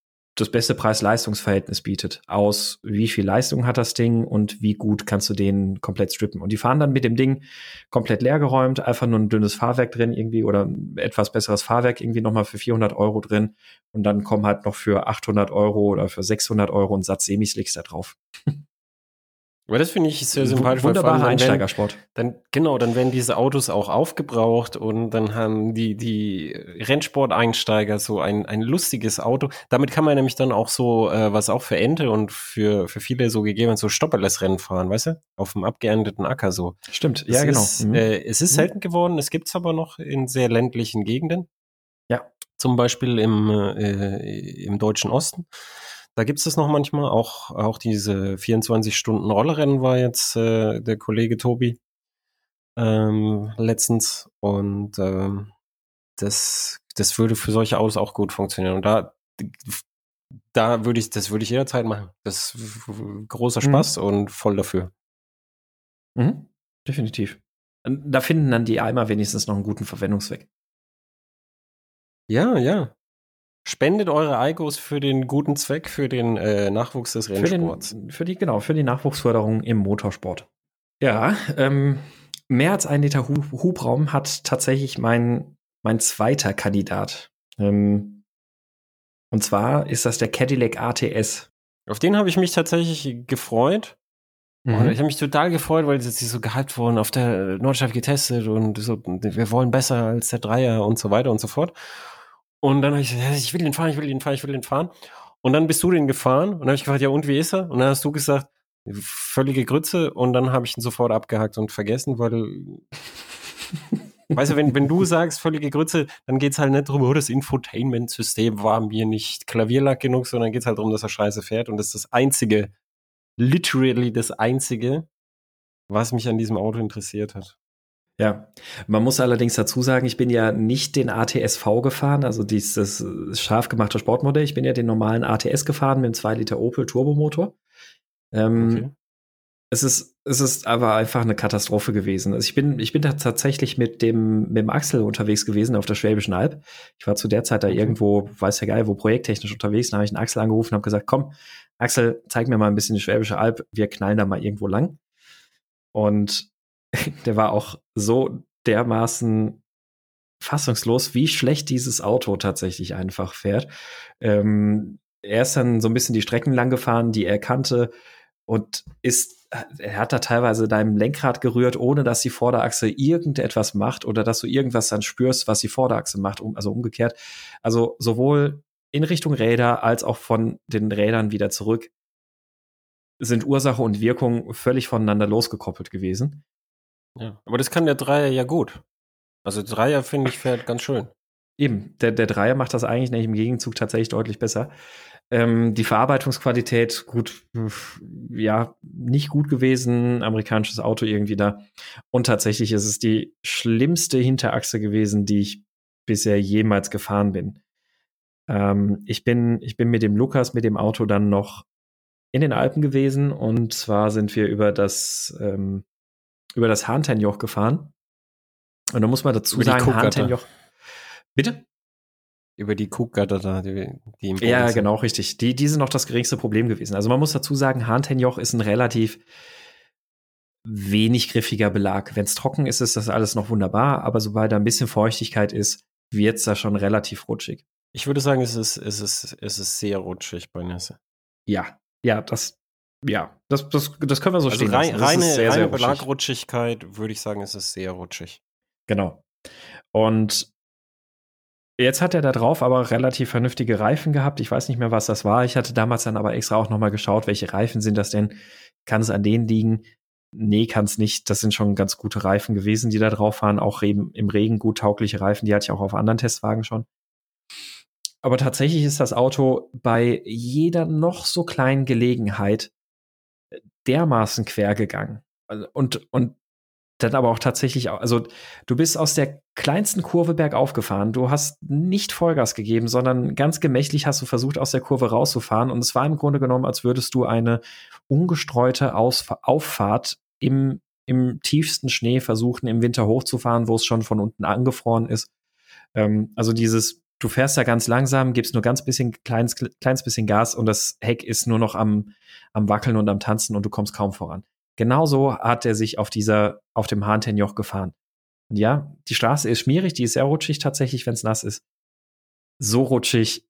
das beste Preis-Leistungs-Verhältnis bietet. Aus wie viel Leistung hat das Ding und wie gut kannst du den komplett strippen. Und die fahren dann mit dem Ding komplett leergeräumt, einfach nur ein dünnes Fahrwerk drin irgendwie oder ein etwas besseres Fahrwerk irgendwie nochmal für 400 Euro drin. Und dann kommen halt noch für 800 Euro oder für 600 Euro ein Satz Semislicks da drauf. Aber das finde ich sehr sympathisch. Wunderbarer Einsteigersport. Dann, genau, dann werden diese Autos auch aufgebraucht und dann haben die, die Rennsport-Einsteiger so ein, ein lustiges Auto. Damit kann man nämlich dann auch so, äh, was auch für Ente und für, für viele so gegeben so Stopperless-Rennen fahren, weißt du? Auf dem abgeernteten Acker so. Stimmt, es ja, genau. Ist, mhm. äh, es ist mhm. selten geworden, es gibt's aber noch in sehr ländlichen Gegenden. Ja. Zum Beispiel im, äh, im deutschen Osten. Da gibt es das noch manchmal. Auch, auch diese 24-Stunden-Rollerennen war jetzt äh, der Kollege Tobi ähm, letztens. Und ähm, das, das würde für solche Autos auch gut funktionieren. Und da, da würde ich, das würde ich jederzeit machen. Das ist großer mhm. Spaß mhm. und voll dafür. Mhm. Definitiv. Da finden dann die Eimer wenigstens noch einen guten Verwendungszweck. Ja, ja. Spendet eure Eikos für den guten Zweck, für den äh, Nachwuchs des Rennsports. Für, den, für, die, genau, für die Nachwuchsförderung im Motorsport. Ja, ähm, mehr als ein Liter Hubraum hat tatsächlich mein, mein zweiter Kandidat. Ähm, und zwar ist das der Cadillac ATS. Auf den habe ich mich tatsächlich gefreut. Mhm. Ich habe mich total gefreut, weil sie so gehypt wurden, auf der Nordschleife getestet und so, wir wollen besser als der Dreier und so weiter und so fort. Und dann habe ich gesagt, ich will den fahren, ich will den fahren, ich will den fahren. Und dann bist du den gefahren und dann habe ich gefragt, ja und wie ist er? Und dann hast du gesagt, völlige Grütze und dann habe ich ihn sofort abgehakt und vergessen, weil weißt du, wenn, wenn du sagst völlige Grütze, dann geht's halt nicht darum, oh, das Infotainment-System war mir nicht Klavierlack genug, sondern geht's halt darum, dass er scheiße fährt und das ist das einzige, literally das einzige, was mich an diesem Auto interessiert hat. Ja, man muss allerdings dazu sagen, ich bin ja nicht den ATSV gefahren, also dieses scharf gemachte Sportmodell. Ich bin ja den normalen ATS gefahren mit dem 2 Liter Opel Turbomotor. Ähm, okay. Es ist, es ist aber einfach eine Katastrophe gewesen. Also ich bin, ich bin da tatsächlich mit dem, mit dem Axel unterwegs gewesen auf der Schwäbischen Alb. Ich war zu der Zeit da irgendwo, weiß ja geil, wo projekttechnisch unterwegs. Da habe ich einen Axel angerufen und habe gesagt, komm, Axel, zeig mir mal ein bisschen die Schwäbische Alb. Wir knallen da mal irgendwo lang. Und [LAUGHS] der war auch so dermaßen fassungslos, wie schlecht dieses Auto tatsächlich einfach fährt. Ähm, er ist dann so ein bisschen die Strecken lang gefahren, die er kannte und ist, er hat da teilweise deinem Lenkrad gerührt, ohne dass die Vorderachse irgendetwas macht oder dass du irgendwas dann spürst, was die Vorderachse macht, also umgekehrt. Also sowohl in Richtung Räder als auch von den Rädern wieder zurück sind Ursache und Wirkung völlig voneinander losgekoppelt gewesen. Ja, aber das kann der Dreier ja gut. Also Dreier finde ich fährt ganz schön. Eben, der, der Dreier macht das eigentlich nicht im Gegenzug tatsächlich deutlich besser. Ähm, die Verarbeitungsqualität, gut, ja, nicht gut gewesen, amerikanisches Auto irgendwie da. Und tatsächlich ist es die schlimmste Hinterachse gewesen, die ich bisher jemals gefahren bin. Ähm, ich bin. Ich bin mit dem Lukas, mit dem Auto dann noch in den Alpen gewesen und zwar sind wir über das ähm, über das Hahntenjoch gefahren. Und da muss man dazu über sagen, Hahntenjoch. Bitte? Über die Kuhgatter da, die, die im Boden Ja, sind. genau, richtig. Die, die sind noch das geringste Problem gewesen. Also man muss dazu sagen, Hahntenjoch ist ein relativ wenig griffiger Belag. Wenn es trocken ist, ist das alles noch wunderbar, aber sobald da ein bisschen Feuchtigkeit ist, wird es da schon relativ rutschig. Ich würde sagen, es ist, es ist, es ist sehr rutschig bei Nässe. Ja, ja, das, ja, das, das, das können wir so also stehen rein, Reine, sehr, reine sehr Belagrutschigkeit würde ich sagen, es ist sehr rutschig. Genau. Und Jetzt hat er da drauf aber relativ vernünftige Reifen gehabt. Ich weiß nicht mehr, was das war. Ich hatte damals dann aber extra auch nochmal geschaut, welche Reifen sind das denn? Kann es an denen liegen? Nee, kann es nicht. Das sind schon ganz gute Reifen gewesen, die da drauf waren. Auch im Regen gut taugliche Reifen. Die hatte ich auch auf anderen Testwagen schon. Aber tatsächlich ist das Auto bei jeder noch so kleinen Gelegenheit dermaßen quer gegangen. Und, und dann aber auch tatsächlich, also du bist aus der kleinsten Kurve bergauf gefahren. Du hast nicht Vollgas gegeben, sondern ganz gemächlich hast du versucht, aus der Kurve rauszufahren. Und es war im Grunde genommen, als würdest du eine ungestreute Ausf Auffahrt im, im tiefsten Schnee versuchen, im Winter hochzufahren, wo es schon von unten angefroren ist. Ähm, also dieses, du fährst da ganz langsam, gibst nur ganz bisschen, kleines, kleines bisschen Gas und das Heck ist nur noch am, am Wackeln und am Tanzen und du kommst kaum voran. Genauso hat er sich auf dieser, auf dem Hahntenjoch gefahren. Und ja, die Straße ist schmierig, die ist sehr rutschig tatsächlich, wenn es nass ist. So rutschig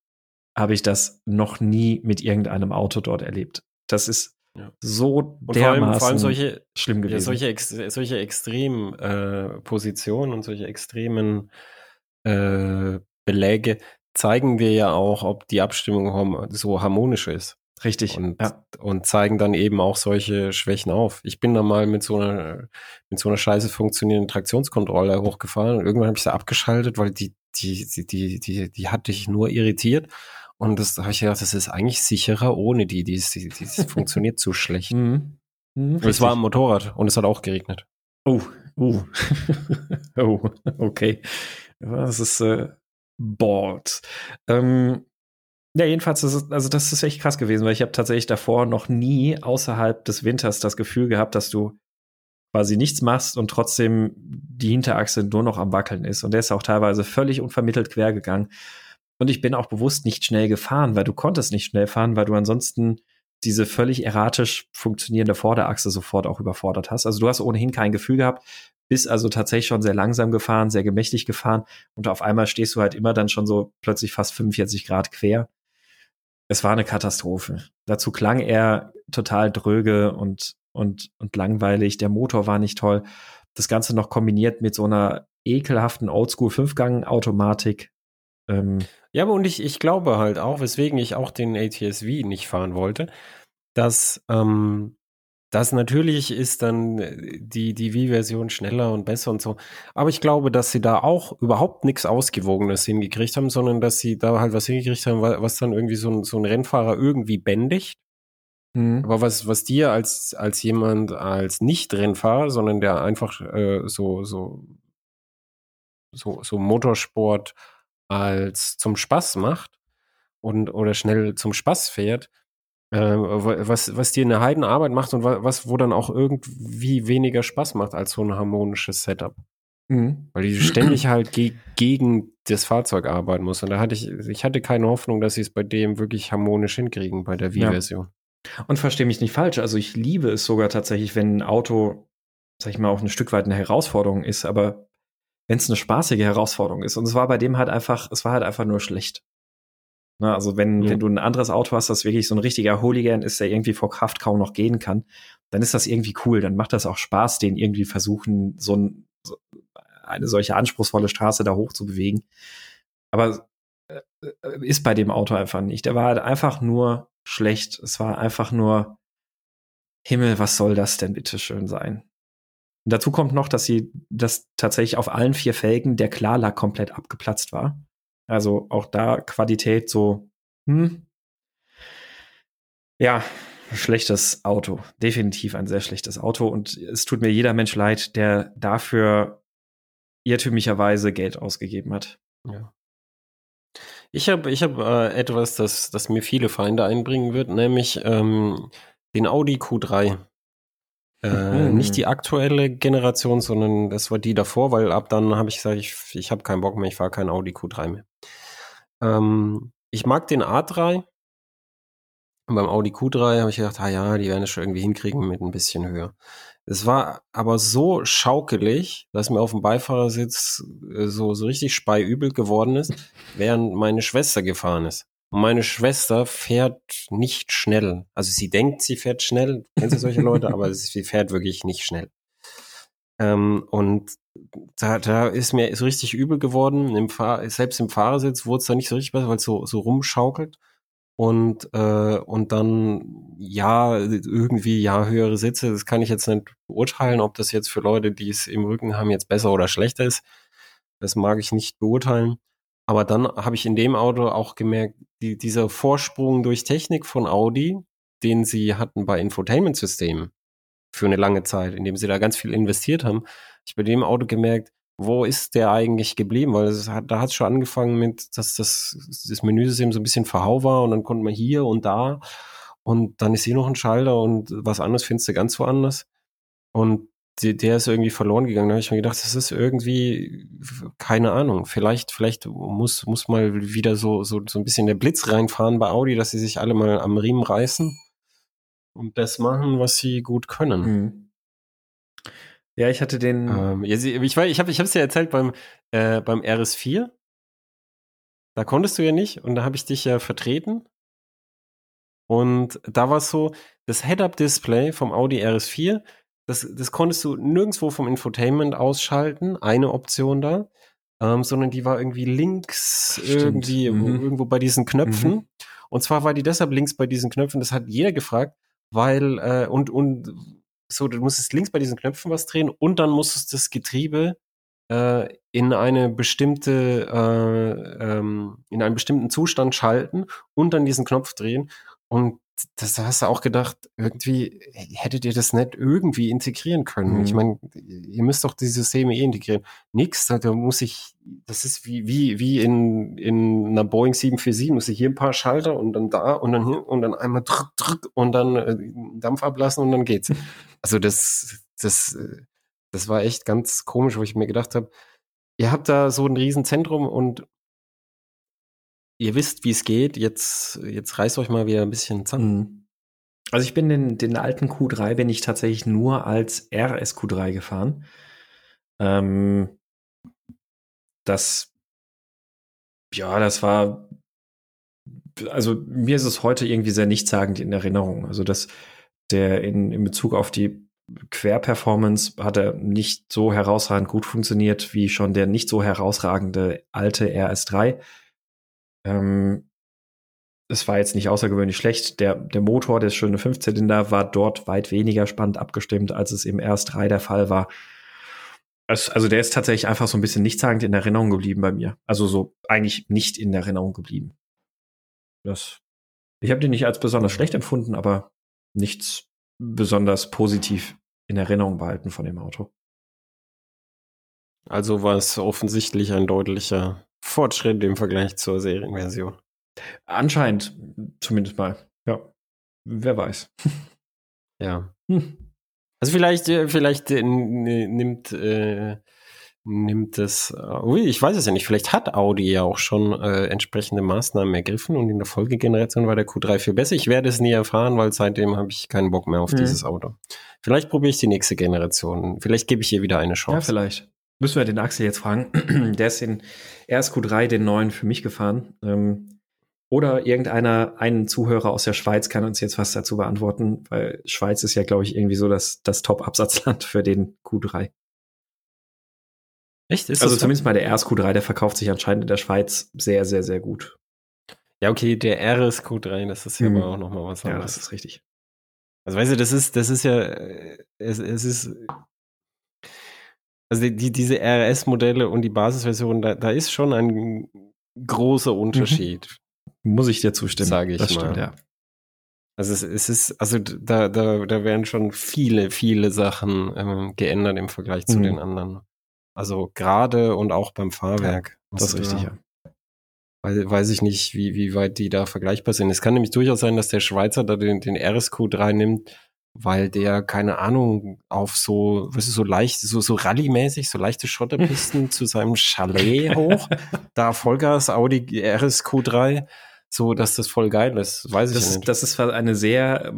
habe ich das noch nie mit irgendeinem Auto dort erlebt. Das ist ja. so und dermaßen vor allem, vor allem solche, schlimm gewesen. Ja, solche, ex, solche extremen äh, Positionen und solche extremen äh, Beläge zeigen dir ja auch, ob die Abstimmung so harmonisch ist. Richtig. Und, ja. und zeigen dann eben auch solche Schwächen auf. Ich bin da mal mit so einer, mit so einer scheiße funktionierenden Traktionskontrolle hochgefahren und irgendwann habe ich sie abgeschaltet, weil die, die, die, die, die, die hat dich nur irritiert. Und das habe ich gedacht, das ist eigentlich sicherer ohne die. Die, die, die, die [LAUGHS] funktioniert zu schlecht. Mhm. Mhm, es war am Motorrad und es hat auch geregnet. Oh, oh. [LAUGHS] oh, okay. Das ist äh, Board. Ähm, ja, jedenfalls, das ist, also das ist echt krass gewesen, weil ich habe tatsächlich davor noch nie außerhalb des Winters das Gefühl gehabt, dass du quasi nichts machst und trotzdem die Hinterachse nur noch am Wackeln ist. Und der ist auch teilweise völlig unvermittelt quer gegangen. Und ich bin auch bewusst nicht schnell gefahren, weil du konntest nicht schnell fahren, weil du ansonsten diese völlig erratisch funktionierende Vorderachse sofort auch überfordert hast. Also du hast ohnehin kein Gefühl gehabt, bist also tatsächlich schon sehr langsam gefahren, sehr gemächlich gefahren und auf einmal stehst du halt immer dann schon so plötzlich fast 45 Grad quer es war eine Katastrophe. Dazu klang er total dröge und, und, und langweilig. Der Motor war nicht toll. Das Ganze noch kombiniert mit so einer ekelhaften Oldschool Fünfgang-Automatik. Ähm, ja, aber und ich, ich glaube halt auch, weswegen ich auch den ATSV nicht fahren wollte, dass ähm, das natürlich ist dann äh, die, die Wii-Version schneller und besser und so. Aber ich glaube, dass sie da auch überhaupt nichts Ausgewogenes hingekriegt haben, sondern dass sie da halt was hingekriegt haben, was dann irgendwie so ein, so ein Rennfahrer irgendwie bändigt. Mhm. Aber was, was dir als, als jemand, als Nicht-Rennfahrer, sondern der einfach äh, so, so, so, so Motorsport als zum Spaß macht und oder schnell zum Spaß fährt, äh, was, was dir eine Heidenarbeit macht und was, wo dann auch irgendwie weniger Spaß macht als so ein harmonisches Setup. Mhm. Weil die ständig halt ge gegen das Fahrzeug arbeiten muss. Und da hatte ich, ich hatte keine Hoffnung, dass sie es bei dem wirklich harmonisch hinkriegen, bei der Wii-Version. Ja. Und verstehe mich nicht falsch. Also ich liebe es sogar tatsächlich, wenn ein Auto, sag ich mal, auch ein Stück weit eine Herausforderung ist, aber wenn es eine spaßige Herausforderung ist. Und es war bei dem halt einfach, es war halt einfach nur schlecht. Ne, also wenn, ja. wenn du ein anderes Auto hast, das wirklich so ein richtiger Hooligan ist, der irgendwie vor Kraft kaum noch gehen kann, dann ist das irgendwie cool. Dann macht das auch Spaß, den irgendwie versuchen, so, ein, so eine solche anspruchsvolle Straße da hoch zu bewegen. Aber äh, ist bei dem Auto einfach nicht. Der war halt einfach nur schlecht. Es war einfach nur Himmel, was soll das denn bitte schön sein? Und dazu kommt noch, dass sie, dass tatsächlich auf allen vier Felgen der Klarlack komplett abgeplatzt war. Also auch da Qualität so, hm. Ja, schlechtes Auto. Definitiv ein sehr schlechtes Auto. Und es tut mir jeder Mensch leid, der dafür irrtümlicherweise Geld ausgegeben hat. Ja. Ich habe ich hab, äh, etwas, das, das mir viele Feinde einbringen wird, nämlich ähm, den Audi Q3. Äh, mhm. Nicht die aktuelle Generation, sondern das war die davor, weil ab dann habe ich gesagt, ich, ich habe keinen Bock mehr, ich fahre kein Audi Q3 mehr. Ähm, ich mag den A3. Und beim Audi Q3 habe ich gedacht, ah ja, die werden es schon irgendwie hinkriegen mit ein bisschen höher. Es war aber so schaukelig, dass mir auf dem Beifahrersitz äh, so, so richtig speiübel geworden ist, während meine Schwester gefahren ist. Und meine Schwester fährt nicht schnell. Also sie denkt, sie fährt schnell. Kennst du solche Leute? aber sie fährt wirklich nicht schnell. Ähm, und da, da ist mir so richtig übel geworden. Im Fahr selbst im Fahrersitz wurde es da nicht so richtig besser, weil es so, so rumschaukelt. Und, äh, und dann, ja, irgendwie, ja, höhere Sitze, das kann ich jetzt nicht beurteilen, ob das jetzt für Leute, die es im Rücken haben, jetzt besser oder schlechter ist. Das mag ich nicht beurteilen. Aber dann habe ich in dem Auto auch gemerkt, die, dieser Vorsprung durch Technik von Audi, den sie hatten bei Infotainment-Systemen für eine lange Zeit, indem sie da ganz viel investiert haben, ich bei dem Auto gemerkt, wo ist der eigentlich geblieben? Weil hat, da hat es schon angefangen mit, dass das, das Menüsystem so ein bisschen verhau war und dann konnte man hier und da und dann ist hier noch ein Schalter und was anderes findest du ganz woanders. Und die, der ist irgendwie verloren gegangen. Da habe ich mir gedacht, das ist irgendwie, keine Ahnung, vielleicht, vielleicht muss, muss mal wieder so, so, so ein bisschen der Blitz reinfahren bei Audi, dass sie sich alle mal am Riemen reißen und das machen, was sie gut können. Mhm. Ja, ich hatte den. Ähm, ich weiß, ich habe ich es ja erzählt beim, äh, beim RS4. Da konntest du ja nicht und da habe ich dich ja vertreten. Und da war es so, das Head-Up-Display vom Audi RS4 das, das konntest du nirgendwo vom Infotainment ausschalten, eine Option da, ähm, sondern die war irgendwie links Stimmt. irgendwie mhm. irgendwo bei diesen Knöpfen. Mhm. Und zwar war die deshalb links bei diesen Knöpfen, das hat jeder gefragt, weil, äh, und, und so, du musstest links bei diesen Knöpfen was drehen und dann musstest das Getriebe äh, in eine bestimmte, äh, ähm, in einen bestimmten Zustand schalten und dann diesen Knopf drehen. Und das hast du auch gedacht, irgendwie hättet ihr das nicht irgendwie integrieren können. Mhm. Ich meine, ihr müsst doch die Systeme eh integrieren. Nix, da muss ich, das ist wie, wie, wie in, in einer Boeing 747, muss ich hier ein paar Schalter und dann da und dann hier und dann einmal drück, drück und dann äh, Dampf ablassen und dann geht's. [LAUGHS] Also das, das, das war echt ganz komisch, wo ich mir gedacht habe, ihr habt da so ein Riesenzentrum und ihr wisst, wie es geht, jetzt, jetzt reißt euch mal wieder ein bisschen zusammen. Mhm. Also ich bin den, den alten Q3 bin ich tatsächlich nur als RSQ3 gefahren. Ähm, das, ja, das war, also mir ist es heute irgendwie sehr nichtssagend in Erinnerung. Also dass der in, in Bezug auf die Querperformance hat er nicht so herausragend gut funktioniert wie schon der nicht so herausragende alte RS3. Ähm, es war jetzt nicht außergewöhnlich schlecht. Der, der Motor, der schöne Fünfzylinder, war dort weit weniger spannend abgestimmt, als es im RS3 der Fall war. Es, also der ist tatsächlich einfach so ein bisschen nichtssagend in Erinnerung geblieben bei mir. Also so eigentlich nicht in Erinnerung geblieben. Das, ich habe den nicht als besonders schlecht empfunden, aber nichts besonders positiv in Erinnerung behalten von dem Auto. Also war es offensichtlich ein deutlicher Fortschritt im Vergleich zur Serienversion. Anscheinend, zumindest mal. Ja. Wer weiß. [LAUGHS] Ja. Hm. Also vielleicht, äh, vielleicht äh, nimmt, äh, nimmt das, ui, ich weiß es ja nicht, vielleicht hat Audi ja auch schon äh, entsprechende Maßnahmen ergriffen und in der Folgegeneration war der Q3 viel besser. Ich werde es nie erfahren, weil seitdem habe ich keinen Bock mehr auf mhm. dieses Auto. Vielleicht probiere ich die nächste Generation. Vielleicht gebe ich ihr wieder eine Chance. Ja, vielleicht. Müssen wir den Axel jetzt fragen. [CLEARS THROAT] Der ist in RSQ3 den neuen für mich gefahren. Ähm, oder irgendeiner, einen Zuhörer aus der Schweiz kann uns jetzt was dazu beantworten, weil Schweiz ist ja, glaube ich, irgendwie so das, das Top-Absatzland für den Q3. Echt? Ist also zumindest mal der RSQ3, der verkauft sich anscheinend in der Schweiz sehr, sehr, sehr gut. Ja, okay, der RSQ3, das ist ja hm. aber auch nochmal was anderes. Ja, das ist richtig. Also weißt du, das ist, das ist ja, äh, es, es ist also die, diese RS-Modelle und die Basisversion, da, da ist schon ein großer mhm. Unterschied. Mhm. Muss ich dir zustimmen. Sage ich das mal. Stimmt, ja. Also es, es, ist, also da, da, da werden schon viele, viele Sachen ähm, geändert im Vergleich zu mhm. den anderen. Also gerade und auch beim Fahrwerk. Ja, das ist richtig, ja. Weiß, weiß ich nicht, wie, wie weit die da vergleichbar sind. Es kann nämlich durchaus sein, dass der Schweizer da den, den RSQ3 nimmt, weil der, keine Ahnung, auf so, was ist so leicht, so, so Rallye-mäßig, so leichte Schotterpisten [LAUGHS] zu seinem Chalet hoch, da Vollgas Audi RSQ3, so, dass das voll geil ist, weiß das, ich nicht. Das ist eine sehr,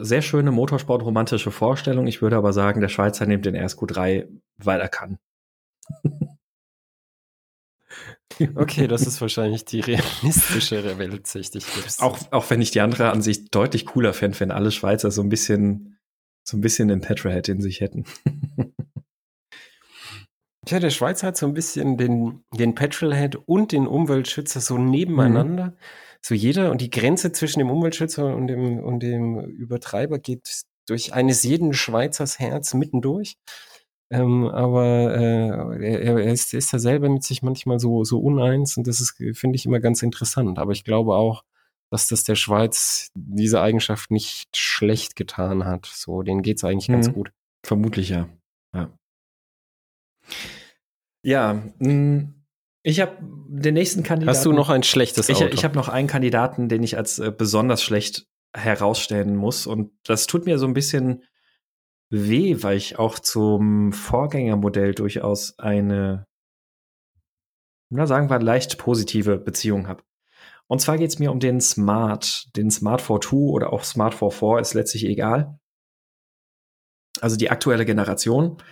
sehr schöne Motorsport-romantische Vorstellung. Ich würde aber sagen, der Schweizer nimmt den RSQ3, weil er kann. Okay, das ist wahrscheinlich die realistischere Weltsicht. Ich auch, auch wenn ich die andere Ansicht deutlich cooler fände, wenn alle Schweizer so ein bisschen, so ein bisschen den Petrolhead in sich hätten. [LAUGHS] Tja, der Schweizer hat so ein bisschen den, den Petrolhead und den Umweltschützer so nebeneinander. Mhm. So jeder und die Grenze zwischen dem Umweltschützer und dem, und dem Übertreiber geht durch eines jeden Schweizers Herz mittendurch. Ähm, aber äh, er, er, ist, ist ja selber mit sich manchmal so, so uneins und das ist, finde ich, immer ganz interessant. Aber ich glaube auch, dass das der Schweiz diese Eigenschaft nicht schlecht getan hat. So, denen geht's eigentlich mhm. ganz gut. Vermutlich ja. Ja. Ja, mh, mm, ich habe den nächsten Kandidaten. Hast du noch ein schlechtes Auto? Ich, ich habe noch einen Kandidaten, den ich als äh, besonders schlecht herausstellen muss. Und das tut mir so ein bisschen weh, weil ich auch zum Vorgängermodell durchaus eine, na sagen wir, leicht positive Beziehung habe. Und zwar geht es mir um den Smart, den Smart 4 oder auch Smart 4 4 ist letztlich egal. Also die aktuelle Generation,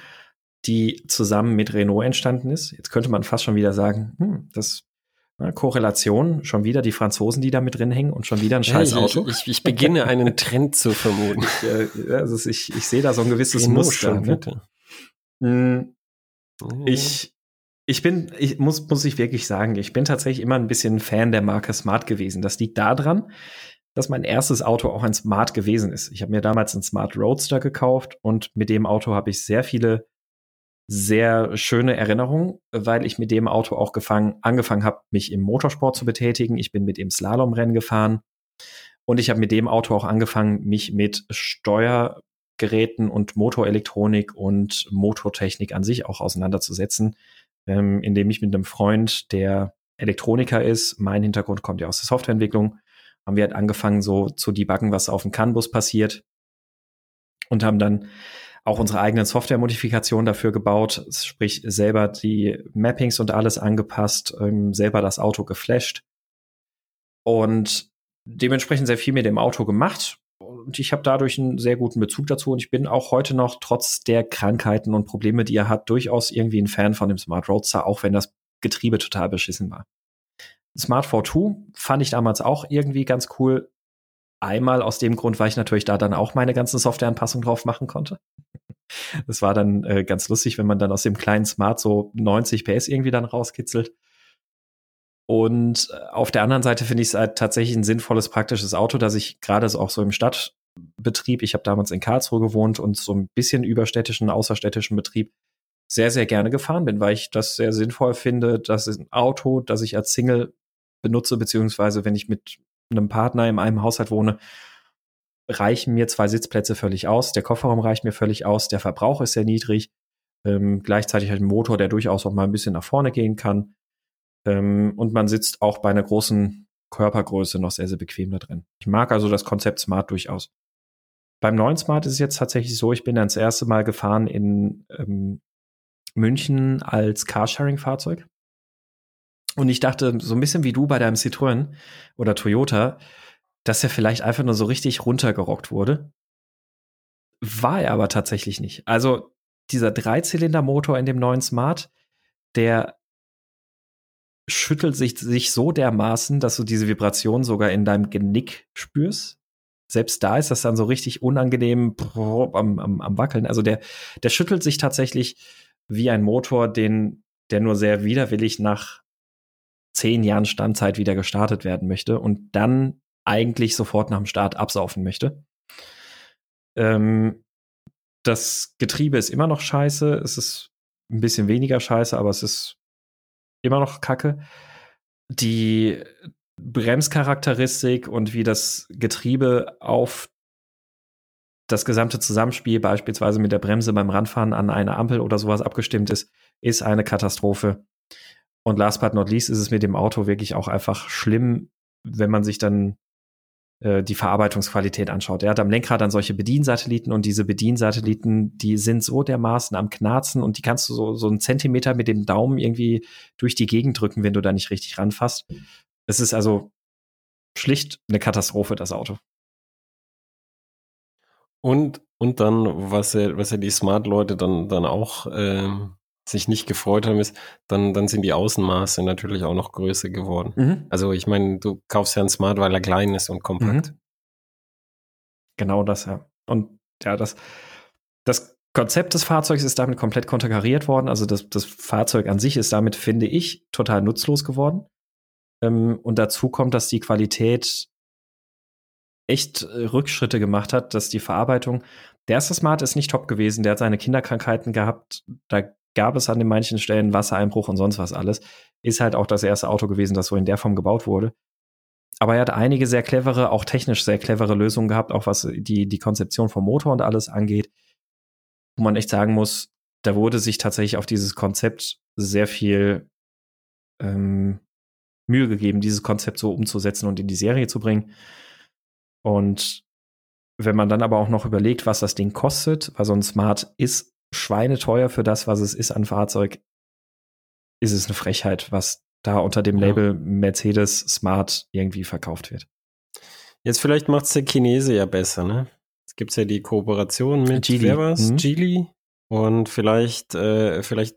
die zusammen mit Renault entstanden ist. Jetzt könnte man fast schon wieder sagen, hm, das Korrelation, schon wieder die Franzosen, die da mit drin hängen und schon wieder ein scheiß Auto. Ich, ich, ich beginne einen Trend zu vermuten. [LAUGHS] ich, also ich, ich sehe da so ein gewisses Renault Muster. Ne? Hm, ich, ich bin, ich muss, muss ich wirklich sagen, ich bin tatsächlich immer ein bisschen Fan der Marke Smart gewesen. Das liegt daran, dass mein erstes Auto auch ein Smart gewesen ist. Ich habe mir damals einen Smart Roadster gekauft und mit dem Auto habe ich sehr viele sehr schöne Erinnerung, weil ich mit dem Auto auch gefangen, angefangen habe, mich im Motorsport zu betätigen. Ich bin mit dem Slalomrennen gefahren und ich habe mit dem Auto auch angefangen, mich mit Steuergeräten und Motorelektronik und Motortechnik an sich auch auseinanderzusetzen, ähm, indem ich mit einem Freund, der Elektroniker ist, mein Hintergrund kommt ja aus der Softwareentwicklung, haben wir halt angefangen, so zu debuggen, was auf dem CAN-Bus passiert und haben dann auch unsere eigenen Software-Modifikationen dafür gebaut, sprich selber die Mappings und alles angepasst, ähm, selber das Auto geflasht und dementsprechend sehr viel mit dem Auto gemacht. Und ich habe dadurch einen sehr guten Bezug dazu und ich bin auch heute noch trotz der Krankheiten und Probleme, die er hat, durchaus irgendwie ein Fan von dem Smart Roadster, auch wenn das Getriebe total beschissen war. Smart 4.2 fand ich damals auch irgendwie ganz cool. Einmal aus dem Grund, weil ich natürlich da dann auch meine ganzen Softwareanpassungen drauf machen konnte. Das war dann äh, ganz lustig, wenn man dann aus dem kleinen Smart so 90 PS irgendwie dann rauskitzelt. Und äh, auf der anderen Seite finde ich es halt tatsächlich ein sinnvolles, praktisches Auto, dass ich gerade auch so im Stadtbetrieb, ich habe damals in Karlsruhe gewohnt und so ein bisschen überstädtischen, außerstädtischen Betrieb sehr, sehr gerne gefahren bin, weil ich das sehr sinnvoll finde. Das ist ein Auto, das ich als Single benutze, beziehungsweise wenn ich mit einem Partner in einem Haushalt wohne, reichen mir zwei Sitzplätze völlig aus. Der Kofferraum reicht mir völlig aus. Der Verbrauch ist sehr niedrig. Ähm, gleichzeitig halt ein Motor, der durchaus auch mal ein bisschen nach vorne gehen kann. Ähm, und man sitzt auch bei einer großen Körpergröße noch sehr, sehr bequem da drin. Ich mag also das Konzept Smart durchaus. Beim neuen Smart ist es jetzt tatsächlich so, ich bin dann das erste Mal gefahren in ähm, München als Carsharing-Fahrzeug. Und ich dachte, so ein bisschen wie du bei deinem Citroën oder Toyota, dass er vielleicht einfach nur so richtig runtergerockt wurde. War er aber tatsächlich nicht. Also dieser Dreizylindermotor in dem neuen Smart, der schüttelt sich, sich so dermaßen, dass du diese Vibration sogar in deinem Genick spürst. Selbst da ist das dann so richtig unangenehm am, am, am Wackeln. Also der, der schüttelt sich tatsächlich wie ein Motor, den, der nur sehr widerwillig nach zehn Jahren Standzeit wieder gestartet werden möchte und dann eigentlich sofort nach dem Start absaufen möchte. Ähm, das Getriebe ist immer noch scheiße. Es ist ein bisschen weniger scheiße, aber es ist immer noch kacke. Die Bremscharakteristik und wie das Getriebe auf das gesamte Zusammenspiel, beispielsweise mit der Bremse beim Ranfahren an eine Ampel oder sowas abgestimmt ist, ist eine Katastrophe. Und last but not least ist es mit dem Auto wirklich auch einfach schlimm, wenn man sich dann äh, die Verarbeitungsqualität anschaut. Er hat am Lenkrad dann solche Bediensatelliten und diese Bediensatelliten, die sind so dermaßen am Knarzen und die kannst du so, so einen Zentimeter mit dem Daumen irgendwie durch die Gegend drücken, wenn du da nicht richtig ranfasst. Es ist also schlicht eine Katastrophe, das Auto. Und, und dann, was ja, was ja die Smart-Leute dann, dann auch äh, sich nicht gefreut haben, ist, dann, dann sind die Außenmaße natürlich auch noch größer geworden. Mhm. Also ich meine, du kaufst ja einen Smart, weil er klein ist und kompakt. Mhm. Genau das, ja. Und ja, das, das Konzept des Fahrzeugs ist damit komplett konterkariert worden. Also das, das Fahrzeug an sich ist damit, finde ich, total nutzlos geworden. Ähm, und dazu kommt, dass die Qualität echt äh, Rückschritte gemacht hat, dass die Verarbeitung, der erste Smart ist nicht top gewesen, der hat seine Kinderkrankheiten gehabt, da gab es an den manchen Stellen Wassereinbruch und sonst was alles. Ist halt auch das erste Auto gewesen, das so in der Form gebaut wurde. Aber er hat einige sehr clevere, auch technisch sehr clevere Lösungen gehabt, auch was die, die Konzeption vom Motor und alles angeht, wo man echt sagen muss, da wurde sich tatsächlich auf dieses Konzept sehr viel ähm, Mühe gegeben, dieses Konzept so umzusetzen und in die Serie zu bringen. Und wenn man dann aber auch noch überlegt, was das Ding kostet, weil so ein Smart ist schweineteuer für das, was es ist an Fahrzeug, ist es eine Frechheit, was da unter dem Label. Mercedes Smart irgendwie verkauft wird. Jetzt vielleicht macht es der Chinese ja besser, ne? Es gibt ja die Kooperation mit Geely. wer war's? Mhm. Geely. Und vielleicht, äh, vielleicht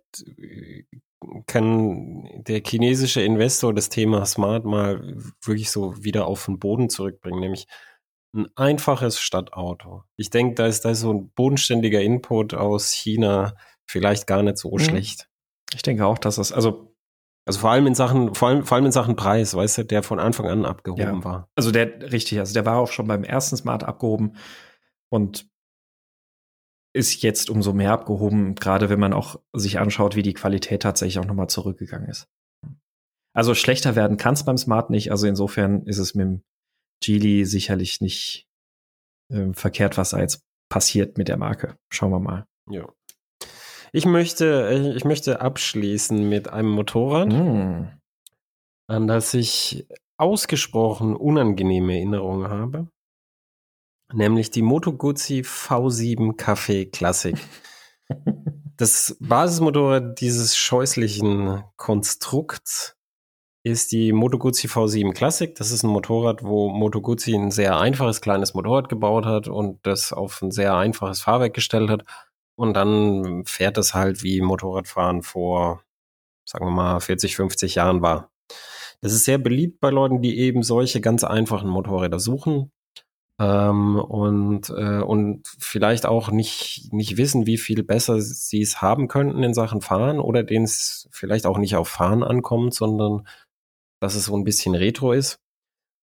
kann der chinesische Investor das Thema Smart mal wirklich so wieder auf den Boden zurückbringen, nämlich ein einfaches Stadtauto. Ich denke, da ist, da so ein bodenständiger Input aus China vielleicht gar nicht so mhm. schlecht. Ich denke auch, dass das, also also vor allem in Sachen, vor allem, vor allem in Sachen Preis, weißt du, der von Anfang an abgehoben ja. war. Also der, richtig, also der war auch schon beim ersten Smart abgehoben und ist jetzt umso mehr abgehoben, gerade wenn man auch sich anschaut, wie die Qualität tatsächlich auch nochmal zurückgegangen ist. Also schlechter werden kann es beim Smart nicht, also insofern ist es mit dem Geely sicherlich nicht äh, verkehrt, was da jetzt passiert mit der Marke. Schauen wir mal. Ja. Ich möchte, äh, ich möchte abschließen mit einem Motorrad, mm. an das ich ausgesprochen unangenehme Erinnerungen habe. Nämlich die Moto Guzzi V7 Café Classic. [LAUGHS] das Basismotorrad dieses scheußlichen Konstrukts ist die Moto Guzzi V7 Classic. Das ist ein Motorrad, wo Moto Guzzi ein sehr einfaches kleines Motorrad gebaut hat und das auf ein sehr einfaches Fahrwerk gestellt hat. Und dann fährt es halt wie Motorradfahren vor, sagen wir mal, 40, 50 Jahren war. Das ist sehr beliebt bei Leuten, die eben solche ganz einfachen Motorräder suchen. Ähm, und, äh, und vielleicht auch nicht, nicht wissen, wie viel besser sie es haben könnten in Sachen Fahren oder denen es vielleicht auch nicht auf Fahren ankommt, sondern dass es so ein bisschen retro ist.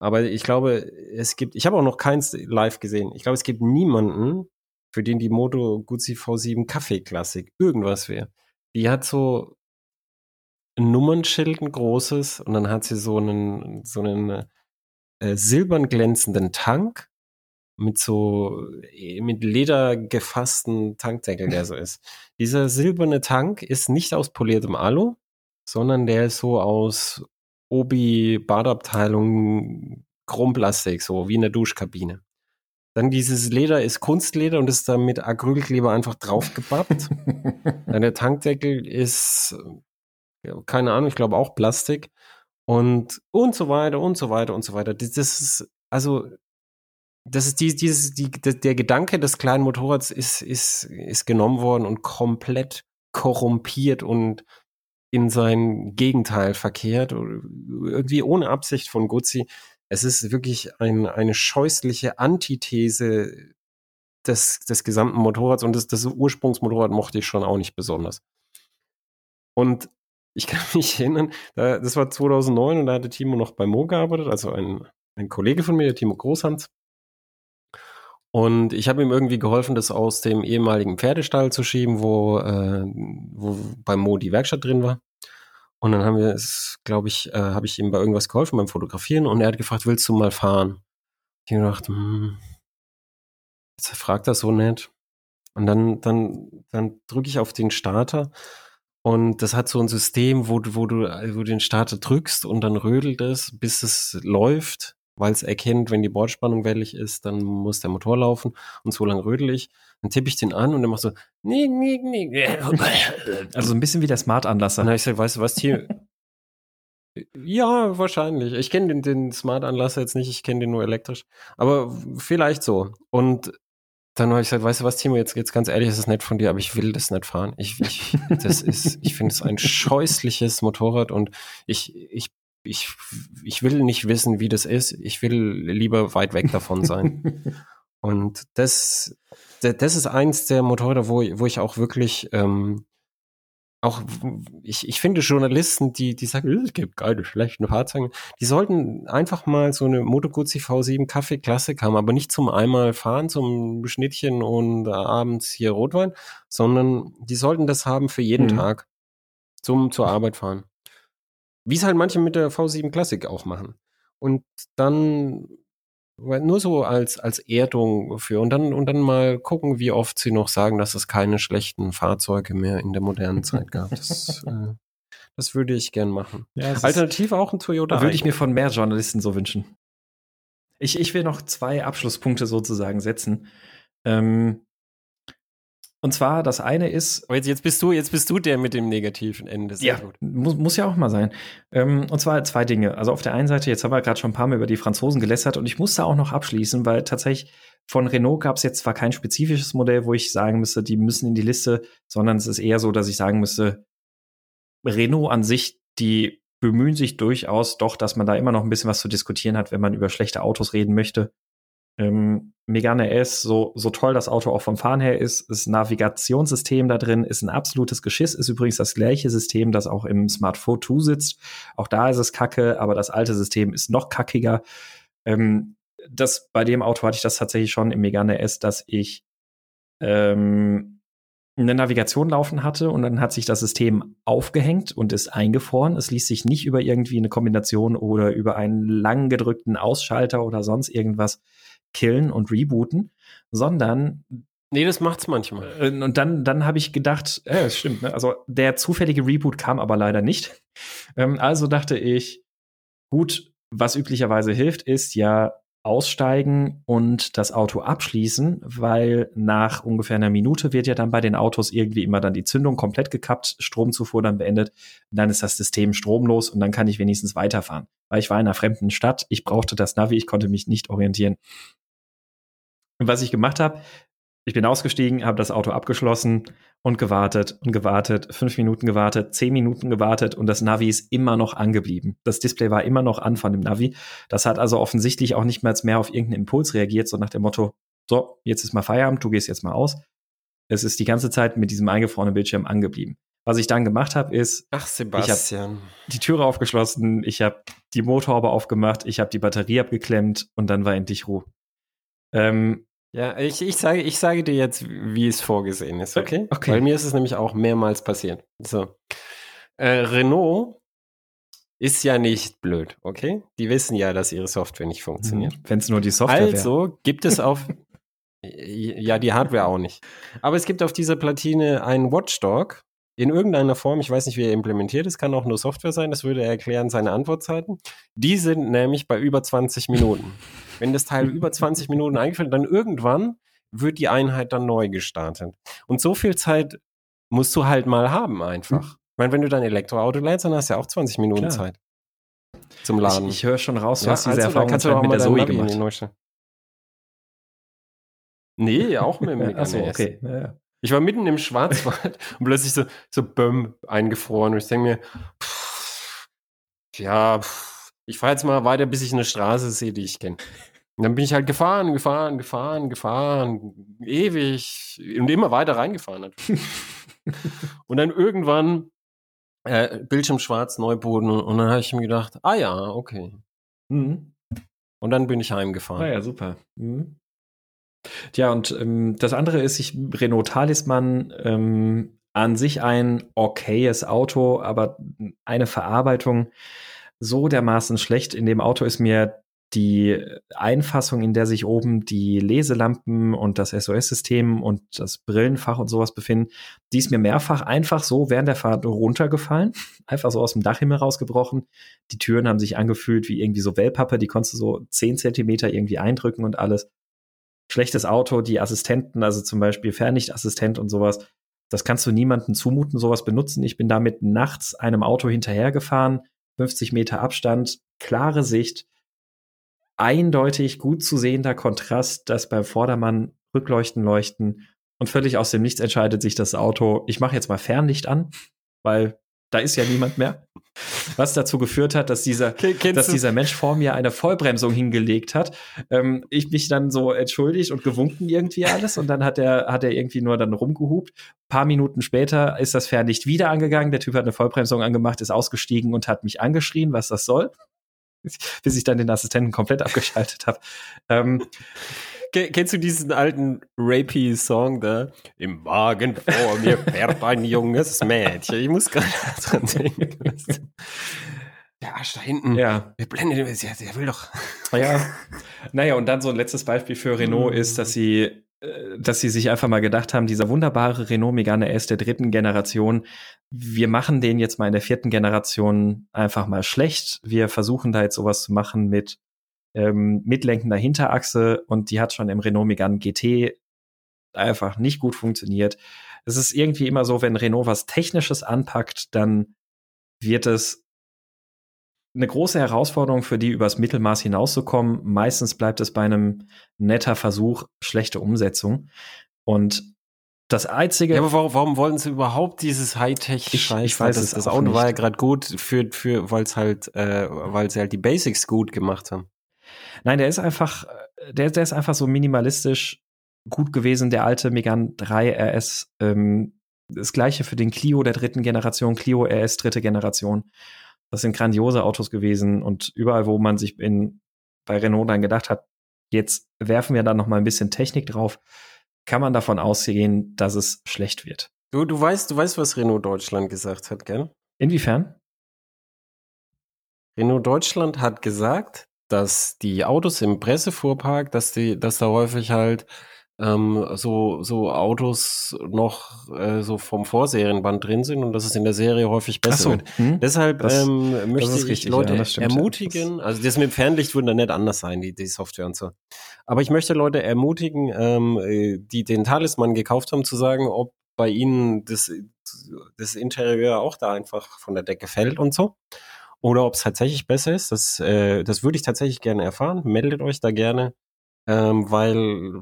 Aber ich glaube, es gibt, ich habe auch noch keins live gesehen. Ich glaube, es gibt niemanden, für den die Moto Guzzi V7 Kaffee Klassik irgendwas wäre. Die hat so ein Nummernschild, ein großes, und dann hat sie so einen, so einen äh, silbern glänzenden Tank mit so äh, mit Leder gefassten Tankdeckel, der so ist. Dieser silberne Tank ist nicht aus poliertem Alu, sondern der ist so aus Obi-Badabteilung Chromplastik, so wie in der Duschkabine. Dann dieses Leder ist Kunstleder und ist dann mit Acrylkleber einfach draufgebappt. [LAUGHS] dann der Tankdeckel ist, keine Ahnung, ich glaube auch Plastik. Und, und so weiter und so weiter und so weiter. Das, das ist, also, das ist die, dieses, die, der Gedanke des kleinen Motorrads ist, ist, ist genommen worden und komplett korrumpiert und in sein Gegenteil verkehrt, irgendwie ohne Absicht von Guzzi. Es ist wirklich ein, eine scheußliche Antithese des, des gesamten Motorrads und das, das Ursprungsmotorrad mochte ich schon auch nicht besonders. Und ich kann [LAUGHS] mich erinnern, das war 2009 und da hatte Timo noch bei Mo gearbeitet, also ein, ein Kollege von mir, der Timo Großhans. Und ich habe ihm irgendwie geholfen, das aus dem ehemaligen Pferdestall zu schieben, wo, äh, wo bei Mo die Werkstatt drin war. Und dann haben wir es, glaube ich, äh, habe ich ihm bei irgendwas geholfen beim Fotografieren und er hat gefragt, willst du mal fahren? Ich habe gedacht, hm, jetzt fragt er so nett. Und dann, dann, dann drücke ich auf den Starter und das hat so ein System, wo wo du, wo du den Starter drückst und dann rödelt es, bis es läuft weil es erkennt, wenn die Bordspannung wellig ist, dann muss der Motor laufen und so lang rödel ich. Dann tippe ich den an und der macht so, nee, nee, nee. [LAUGHS] Also ein bisschen wie der Smart-Anlasser. Dann habe ich gesagt, weißt du was, hier. [LAUGHS] ja, wahrscheinlich. Ich kenne den, den Smart-Anlasser jetzt nicht, ich kenne den nur elektrisch. Aber vielleicht so. Und dann habe ich gesagt, weißt du was, Timo, jetzt, jetzt ganz ehrlich, es ist nett von dir, aber ich will das nicht fahren. Ich, ich, das ist, ich finde es ein scheußliches Motorrad und ich, ich, ich, ich will nicht wissen, wie das ist. Ich will lieber weit weg davon sein. [LAUGHS] und das, das ist eins der Motorräder, wo, wo ich auch wirklich ähm, auch, ich, ich finde Journalisten, die, die sagen, äh, es gibt keine schlechten Fahrzeuge, die sollten einfach mal so eine Moto Guzzi V7 Kaffee Klassik haben, aber nicht zum einmal fahren, zum Schnittchen und abends hier Rotwein, sondern die sollten das haben für jeden mhm. Tag zum, zur Arbeit fahren. Wie es halt manche mit der V7 Klassik auch machen. Und dann nur so als, als Erdung für und dann, und dann mal gucken, wie oft sie noch sagen, dass es keine schlechten Fahrzeuge mehr in der modernen Zeit [LAUGHS] gab. Das, äh, das würde ich gern machen. Ja, Alternativ auch ein Toyota. Würde ich mir von mehr Journalisten so wünschen. Ich, ich will noch zwei Abschlusspunkte sozusagen setzen. Ähm, und zwar, das eine ist. Aber jetzt, jetzt bist du, jetzt bist du der mit dem negativen Ende. Sehr ja, gut. Muss, muss ja auch mal sein. Ähm, und zwar zwei Dinge. Also auf der einen Seite, jetzt haben wir gerade schon ein paar Mal über die Franzosen gelästert und ich musste auch noch abschließen, weil tatsächlich von Renault gab es jetzt zwar kein spezifisches Modell, wo ich sagen müsste, die müssen in die Liste, sondern es ist eher so, dass ich sagen müsste, Renault an sich, die bemühen sich durchaus doch, dass man da immer noch ein bisschen was zu diskutieren hat, wenn man über schlechte Autos reden möchte. Ähm, Megane S, so, so toll das Auto auch vom Fahren her ist, ist Navigationssystem da drin, ist ein absolutes Geschiss, ist übrigens das gleiche System, das auch im Smartphone 2 sitzt. Auch da ist es kacke, aber das alte System ist noch kackiger. Ähm, das, bei dem Auto hatte ich das tatsächlich schon im Megane S, dass ich ähm, eine Navigation laufen hatte und dann hat sich das System aufgehängt und ist eingefroren. Es ließ sich nicht über irgendwie eine Kombination oder über einen lang gedrückten Ausschalter oder sonst irgendwas killen und rebooten, sondern Nee, das macht's manchmal. Äh, und dann, dann habe ich gedacht, äh, das stimmt, ne? also der zufällige Reboot kam aber leider nicht. Ähm, also dachte ich, gut, was üblicherweise hilft, ist ja aussteigen und das Auto abschließen, weil nach ungefähr einer Minute wird ja dann bei den Autos irgendwie immer dann die Zündung komplett gekappt, Stromzufuhr dann beendet, dann ist das System stromlos und dann kann ich wenigstens weiterfahren. Weil ich war in einer fremden Stadt, ich brauchte das Navi, ich konnte mich nicht orientieren. Und was ich gemacht habe, ich bin ausgestiegen, habe das Auto abgeschlossen und gewartet und gewartet, fünf Minuten gewartet, zehn Minuten gewartet und das Navi ist immer noch angeblieben. Das Display war immer noch an von dem Navi. Das hat also offensichtlich auch nicht mehr, mehr auf irgendeinen Impuls reagiert, so nach dem Motto, so, jetzt ist mal Feierabend, du gehst jetzt mal aus. Es ist die ganze Zeit mit diesem eingefrorenen Bildschirm angeblieben. Was ich dann gemacht habe, ist, Ach, Sebastian. ich habe die Türe aufgeschlossen, ich habe die Motorhaube aufgemacht, ich habe die Batterie abgeklemmt und dann war endlich Ruhe. Ähm, ja, ich, ich, sage, ich sage dir jetzt, wie es vorgesehen ist, okay? okay. Weil mir ist es nämlich auch mehrmals passiert. So. Äh, Renault ist ja nicht blöd, okay? Die wissen ja, dass ihre Software nicht funktioniert. Mhm. Wenn es nur die Software wäre. Also wär. gibt es auf. [LAUGHS] ja, die Hardware auch nicht. Aber es gibt auf dieser Platine einen Watchdog, in irgendeiner Form, ich weiß nicht, wie er implementiert ist, kann auch nur Software sein, das würde erklären seine Antwortzeiten. Die sind nämlich bei über 20 Minuten. [LAUGHS] Wenn das Teil über 20 Minuten eingeführt, dann irgendwann wird die Einheit dann neu gestartet. Und so viel Zeit musst du halt mal haben einfach. Hm. Ich meine, wenn du dein Elektroauto lädst, dann hast du ja auch 20 Minuten Klar. Zeit zum Laden. Ich, ich höre schon raus, du ja, hast diese also, Erfahrung kannst du auch mit der Zoe gemacht. Nee, [LAUGHS] auch mit dem Megane Achso, okay. Ja, ja. Ich war mitten im Schwarzwald [LAUGHS] und plötzlich so, so Bömm eingefroren. Und ich denke mir, pff, ja, pff, ich fahre jetzt mal weiter, bis ich eine Straße sehe, die ich kenne. Und dann bin ich halt gefahren, gefahren, gefahren, gefahren, ewig und immer weiter reingefahren natürlich. [LAUGHS] und dann irgendwann äh, Bildschirm schwarz, Neuboden und dann habe ich mir gedacht, ah ja, okay. Mhm. Und dann bin ich heimgefahren. Ah ja, super. Mhm. Tja, und ähm, das andere ist, ich Renault Talisman ähm, an sich ein okayes Auto, aber eine Verarbeitung so dermaßen schlecht. In dem Auto ist mir die Einfassung, in der sich oben die Leselampen und das SOS-System und das Brillenfach und sowas befinden, die ist mir mehrfach einfach so während der Fahrt runtergefallen, einfach so aus dem Dachhimmel rausgebrochen. Die Türen haben sich angefühlt wie irgendwie so Wellpappe, die konntest du so zehn Zentimeter irgendwie eindrücken und alles. Schlechtes Auto, die Assistenten, also zum Beispiel Fernlichtassistent und sowas, das kannst du niemandem zumuten, sowas benutzen. Ich bin damit nachts einem Auto hinterhergefahren, 50 Meter Abstand, klare Sicht, eindeutig gut zu sehender Kontrast, dass beim Vordermann Rückleuchten leuchten und völlig aus dem Nichts entscheidet sich das Auto, ich mache jetzt mal Fernlicht an, weil da ist ja niemand mehr. Was dazu geführt hat, dass dieser, dass dieser Mensch vor mir eine Vollbremsung hingelegt hat. Ähm, ich mich dann so entschuldigt und gewunken irgendwie alles und dann hat er, hat er irgendwie nur dann rumgehupt. Ein paar Minuten später ist das Fernlicht wieder angegangen. Der Typ hat eine Vollbremsung angemacht, ist ausgestiegen und hat mich angeschrien, was das soll. [LAUGHS] Bis ich dann den Assistenten komplett abgeschaltet habe. Ähm, Kennst du diesen alten Rapey-Song da? Im Wagen vor mir fährt ein junges Mädchen. Ich muss gerade [LAUGHS] dran denken. Der Arsch da hinten. Ja. Wir blenden den. Der, will doch. Ja. Naja, und dann so ein letztes Beispiel für Renault mhm. ist, dass sie dass sie sich einfach mal gedacht haben, dieser wunderbare Renault Megane S der dritten Generation, wir machen den jetzt mal in der vierten Generation einfach mal schlecht. Wir versuchen da jetzt sowas zu machen mit ähm, mitlenkender Hinterachse und die hat schon im Renault Megane GT einfach nicht gut funktioniert. Es ist irgendwie immer so, wenn Renault was Technisches anpackt, dann wird es eine große Herausforderung für die, übers Mittelmaß hinauszukommen. Meistens bleibt es bei einem netter Versuch, schlechte Umsetzung. Und das einzige. Ja, aber warum, warum wollen sie überhaupt dieses Hightech ich, ich weiß das, das Auto nicht. war ja gerade gut für, für weil es halt, äh, weil sie halt die Basics gut gemacht haben. Nein, der ist einfach, der, der ist einfach so minimalistisch gut gewesen, der alte Megan 3 RS. Ähm, das gleiche für den Clio der dritten Generation, Clio RS dritte Generation. Das sind grandiose Autos gewesen und überall, wo man sich in, bei Renault dann gedacht hat, jetzt werfen wir da noch mal ein bisschen Technik drauf, kann man davon ausgehen, dass es schlecht wird. Du, du weißt, du weißt, was Renault Deutschland gesagt hat, gell? Inwiefern? Renault Deutschland hat gesagt, dass die Autos im Pressefuhrpark, dass die, dass da häufig halt ähm, so, so Autos noch äh, so vom Vorserienband drin sind und dass es in der Serie häufig besser so, wird. Hm? Deshalb das, ähm, möchte ich richtig, Leute ja, ermutigen, also das mit dem Fernlicht würde dann nicht anders sein, die, die Software und so. Aber ich möchte Leute ermutigen, ähm, äh, die den Talisman gekauft haben, zu sagen, ob bei ihnen das, das Interieur auch da einfach von der Decke fällt und so oder ob es tatsächlich besser ist. Das, äh, das würde ich tatsächlich gerne erfahren. Meldet euch da gerne, ähm, weil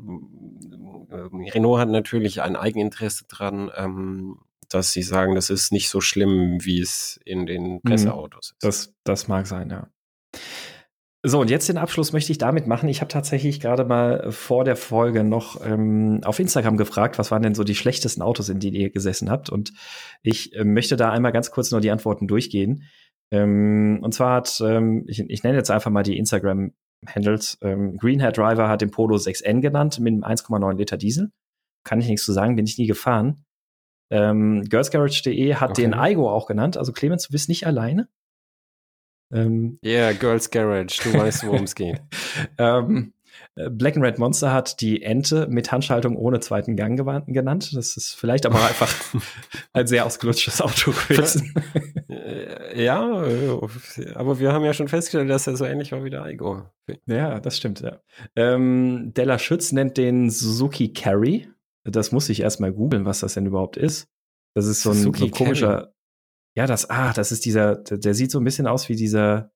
äh, Renault hat natürlich ein Eigeninteresse dran, ähm, dass sie sagen, das ist nicht so schlimm, wie es in den mhm. Presseautos ist. Das, das mag sein, ja. So, und jetzt den Abschluss möchte ich damit machen. Ich habe tatsächlich gerade mal vor der Folge noch ähm, auf Instagram gefragt, was waren denn so die schlechtesten Autos, in denen ihr gesessen habt. Und ich äh, möchte da einmal ganz kurz nur die Antworten durchgehen. Ähm, und zwar hat, ähm, ich, ich nenne jetzt einfach mal die Instagram-Handles. Ähm, Greenhair Driver hat den Polo 6N genannt mit einem 1,9 Liter Diesel. Kann ich nichts zu sagen, bin ich nie gefahren. Ähm, Girlsgarage.de hat okay. den Aigo auch genannt. Also Clemens, du bist nicht alleine. Ähm, yeah, Girls Garage, du weißt, worum es geht. [LAUGHS] ähm, äh, Black and Red Monster hat die Ente mit Handschaltung ohne zweiten Gang genannt. Das ist vielleicht aber [LAUGHS] einfach ein sehr ausgelutschtes Auto gewesen. Äh, ja, äh, aber wir haben ja schon festgestellt, dass er so ähnlich war wie der Aigo. Ja, das stimmt, ja. Ähm, Della Schütz nennt den Suzuki Carry. Das muss ich erstmal googeln, was das denn überhaupt ist. Das ist so ein, so ein komischer. Ja, das, ah, das ist dieser, der, der sieht so ein bisschen aus wie dieser die,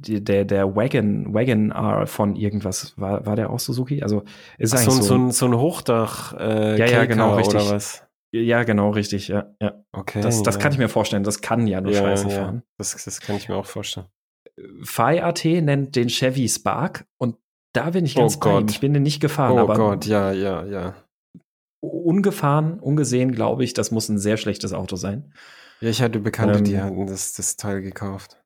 der, der Wagon, Wagon R von irgendwas, war, war der auch Suzuki? Also ist Ach, eigentlich so, so, ein, so ein Hochdach äh, ja, ja, genau, richtig. oder was? Ja, genau, richtig, ja. ja. Okay. Das, das ja. kann ich mir vorstellen, das kann ja nur ja, scheiße ja. fahren. Das, das kann ich mir auch vorstellen. FI.at nennt den Chevy Spark und da bin ich ganz oh Gott. Ich bin den nicht gefahren, oh aber. Oh Gott, ja, ja, ja. Ungefahren, ungesehen, glaube ich, das muss ein sehr schlechtes Auto sein. Ja, ich hatte Bekannte, ähm, die hatten das, das Teil gekauft.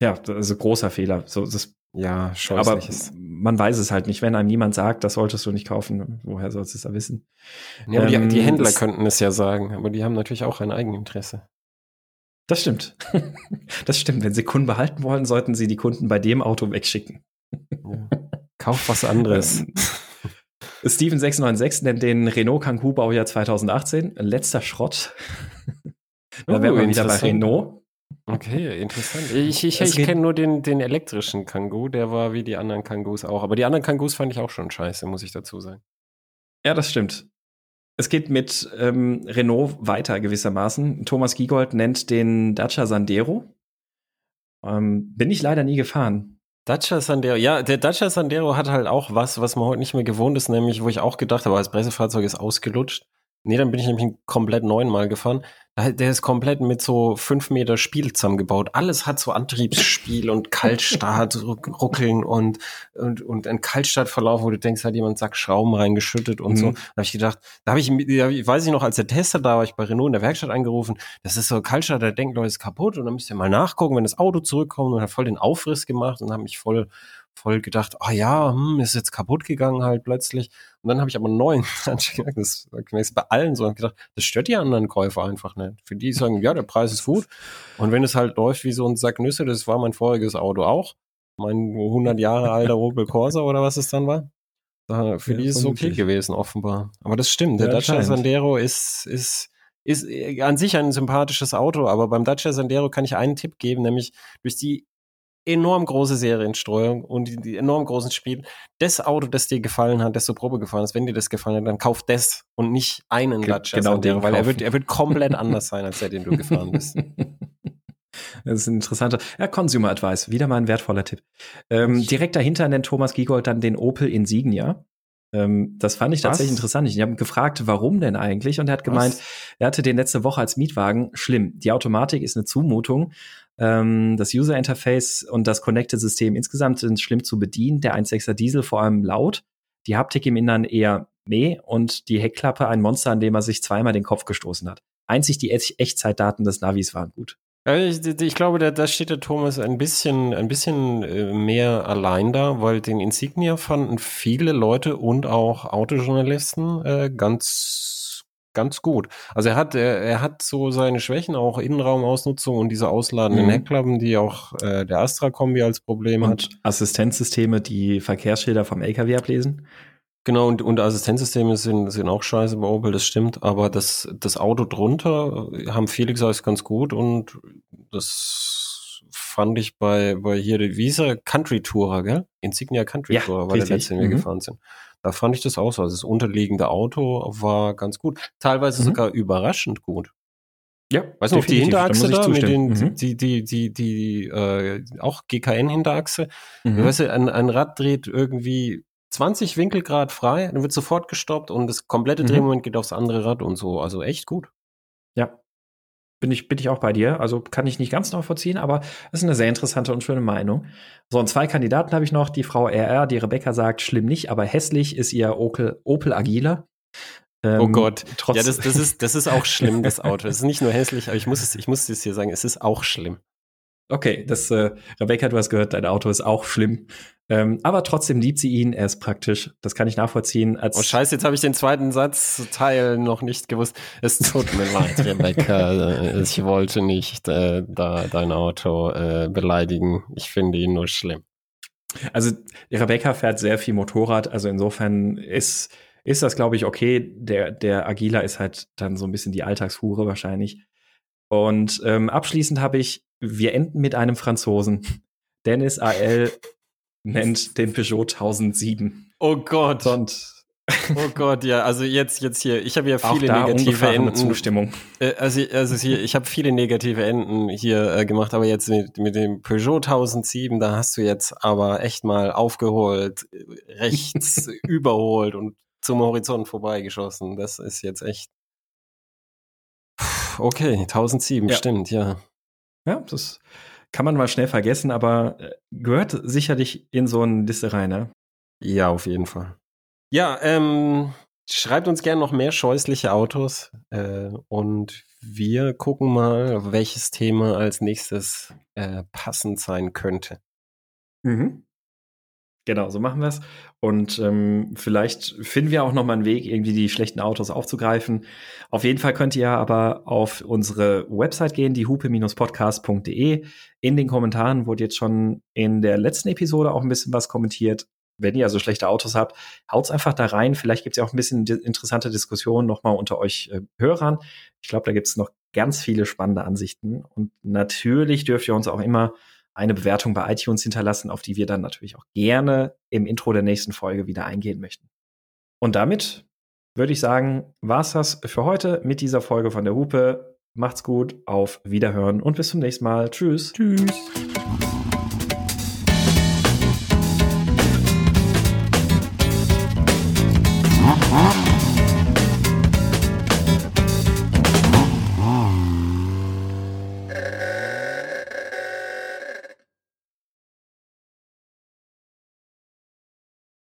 Ja, das ist ein großer Fehler. So, das, ja, aber man weiß es halt nicht. Wenn einem niemand sagt, das solltest du nicht kaufen, woher sollst du es da wissen? Ja, ähm, die, die, Händler könnten es ja sagen, aber die haben natürlich auch ein Eigeninteresse. Das stimmt. [LAUGHS] das stimmt. Wenn sie Kunden behalten wollen, sollten sie die Kunden bei dem Auto wegschicken. Ja. Kauf was anderes. [LAUGHS] Steven 696 nennt den Renault Kangoo Baujahr 2018 letzter Schrott. [LAUGHS] da Oh, wären wir wieder bei. Renault. Okay, interessant. Ich, ich, ich kenne nur den, den elektrischen Kangoo, der war wie die anderen Kangoos auch. Aber die anderen Kangoos fand ich auch schon scheiße, muss ich dazu sagen. Ja, das stimmt. Es geht mit ähm, Renault weiter gewissermaßen. Thomas Giegold nennt den Dacia Sandero. Ähm, bin ich leider nie gefahren. Dacia Sandero, ja, der Dacia Sandero hat halt auch was, was man heute nicht mehr gewohnt ist, nämlich, wo ich auch gedacht habe, das Pressefahrzeug ist ausgelutscht. Nee, dann bin ich nämlich einen komplett neuen Mal gefahren. Der ist komplett mit so fünf Meter Spiel zusammengebaut. Alles hat so Antriebsspiel und Kaltstart, ruck- ruckeln und, und, und ein Kaltstartverlauf, wo du denkst, hat jemand Sack Schrauben reingeschüttet und Mhm. so. Da habe ich gedacht, da habe ich, da weiß ich noch, als der Tester da war, ich bei Renault in der Werkstatt angerufen, das ist so Kaltstart, der denkt, Leute, ist kaputt und dann müsst ihr mal nachgucken, wenn das Auto zurückkommt und hat voll den Aufriss gemacht und habe mich voll, voll gedacht, ah ja, hm, ist jetzt kaputt gegangen halt plötzlich. Und dann habe ich aber einen neuen [LAUGHS] angegangen, das ist bei allen so, und hab gedacht, das stört die anderen Käufer einfach nicht. Für die sagen, ja, der Preis ist gut. Und wenn es halt läuft wie so ein Sack Nüsse, das war mein voriges Auto auch. Mein 100 Jahre alter Opel Corsa oder was es dann war. Da, für Ja, die ist es okay gewesen, offenbar. Aber das stimmt, der Ja, Dacia. Sandero ist, ist, ist äh, an sich ein sympathisches Auto, aber beim Dacia Sandero kann ich einen Tipp geben, nämlich durch die enorm große Serienstreuung und die, die enorm großen Spiele. Das Auto, das dir gefallen hat, das zur Probe gefahren ist, wenn dir das gefallen hat, dann kauf das und nicht einen Dacia genau den weil er wird, er wird komplett anders sein, als der, den du gefahren bist. [LAUGHS] Das ist ein interessanter. Ja, Consumer Advice, wieder mal ein wertvoller Tipp. Ähm, direkt dahinter nennt Thomas Giegold dann den Opel Insignia. Ähm, das fand ich Was? tatsächlich interessant. Ich habe ihn gefragt, warum denn eigentlich? Und er hat gemeint, Was? er hatte den letzte Woche als Mietwagen. Schlimm. Die Automatik ist eine Zumutung. Ähm, das User Interface und das Connected-System insgesamt sind schlimm zu bedienen. Der 1.6er Diesel vor allem laut. Die Haptik im Innern eher meh und die Heckklappe ein Monster, an dem er sich zweimal den Kopf gestoßen hat. Einzig die Ech- Echtzeitdaten des Navis waren gut. Ja, ich, ich glaube, da, da steht der Thomas ein bisschen, ein bisschen äh, mehr allein da, weil den Insignia fanden viele Leute und auch Autojournalisten äh, ganz, ganz gut. Also er hat, er, er hat so seine Schwächen, auch Innenraumausnutzung und diese ausladenden Mhm. Heckklappen, die auch äh, der Astra-Kombi als Problem hat. Und Assistenzsysteme, die Verkehrsschilder vom LKW ablesen. Genau, und, und Assistenzsysteme sind, sind auch scheiße bei Opel, das stimmt, aber das, das Auto drunter haben viele gesagt, ist ganz gut und das fand ich bei, bei hier, die- wie hieß er? Country Tourer, gell? Insignia Country Ja, Tourer war der letzte, den wir Mhm. gefahren sind. Da fand ich das auch so. Also das unterliegende Auto war ganz gut. Teilweise Mhm. sogar überraschend gut. Ja, Weißt du noch, die Hinterachse ich da mit den, Mhm. die, die, die, die, äh, auch GKN-Hinterachse, Mhm. Weißt du, ein, ein Rad dreht irgendwie 20 Winkelgrad frei, dann wird sofort gestoppt und das komplette Mhm. Drehmoment geht aufs andere Rad und so. Also echt gut. Ja. Bin ich, bin ich auch bei dir. Also kann ich nicht ganz nachvollziehen, aber es ist eine sehr interessante und schöne Meinung. So, und zwei Kandidaten habe ich noch. Die Frau RR, die Rebecca sagt, schlimm nicht, aber hässlich ist ihr Opel, Opel Agila. Ähm, oh Gott. Ja, das, das, ist, das ist auch schlimm, das Auto. Es ist nicht nur hässlich, aber ich muss es, ich muss es hier sagen, es ist auch schlimm. Okay, das, äh, Rebecca, du hast gehört, dein Auto ist auch schlimm. Ähm, aber trotzdem liebt sie ihn, er ist praktisch. Das kann ich nachvollziehen. Oh scheiße, jetzt habe ich den zweiten Satzteil noch nicht gewusst. Es tut mir [LAUGHS] leid, Rebecca. Äh, Ich wollte nicht äh, da dein Auto äh, beleidigen. Ich finde ihn nur schlimm. Also Rebecca fährt sehr viel Motorrad, also insofern ist, ist das, glaube ich, okay. Der, der Agila ist halt dann so ein bisschen die Alltagshure wahrscheinlich. Und ähm, abschließend habe ich, wir enden mit einem Franzosen. Dennis AL [LAUGHS] nennt den Peugeot 1007. Oh Gott. Und Oh Gott, ja, also jetzt, jetzt hier, ich habe ja viele negative Enden. Zustimmung. Äh, Also, also hier, ich habe viele negative Enden hier äh, gemacht, aber jetzt mit, mit dem Peugeot 1007, da hast du jetzt aber echt mal aufgeholt, äh, rechts [LAUGHS] überholt und zum Horizont vorbeigeschossen. Das ist jetzt echt. Okay, 1007, Ja. stimmt, ja. Ja, das kann man mal schnell vergessen, aber äh, gehört sicherlich in so eine Liste rein, ne? Ja, auf jeden Fall. Ja, ähm, schreibt uns gerne noch mehr scheußliche Autos äh, und wir gucken mal, welches Thema als nächstes äh, passend sein könnte. Mhm. Genau, so machen wir es. Und ähm, vielleicht finden wir auch noch mal einen Weg, irgendwie die schlechten Autos aufzugreifen. Auf jeden Fall könnt ihr aber auf unsere Website gehen, die hupe-podcast.de. In den Kommentaren wurde jetzt schon in der letzten Episode auch ein bisschen was kommentiert. Wenn ihr also schlechte Autos habt, haut's einfach da rein. Vielleicht gibt's ja auch ein bisschen interessante Diskussionen nochmal unter euch äh, Hörern. Ich glaube, da gibt's noch ganz viele spannende Ansichten. Und natürlich dürft ihr uns auch immer eine Bewertung bei iTunes hinterlassen, auf die wir dann natürlich auch gerne im Intro der nächsten Folge wieder eingehen möchten. Und damit würde ich sagen, war's das für heute mit dieser Folge von der Hupe. Macht's gut, auf Wiederhören und bis zum nächsten Mal. Tschüss. Tschüss.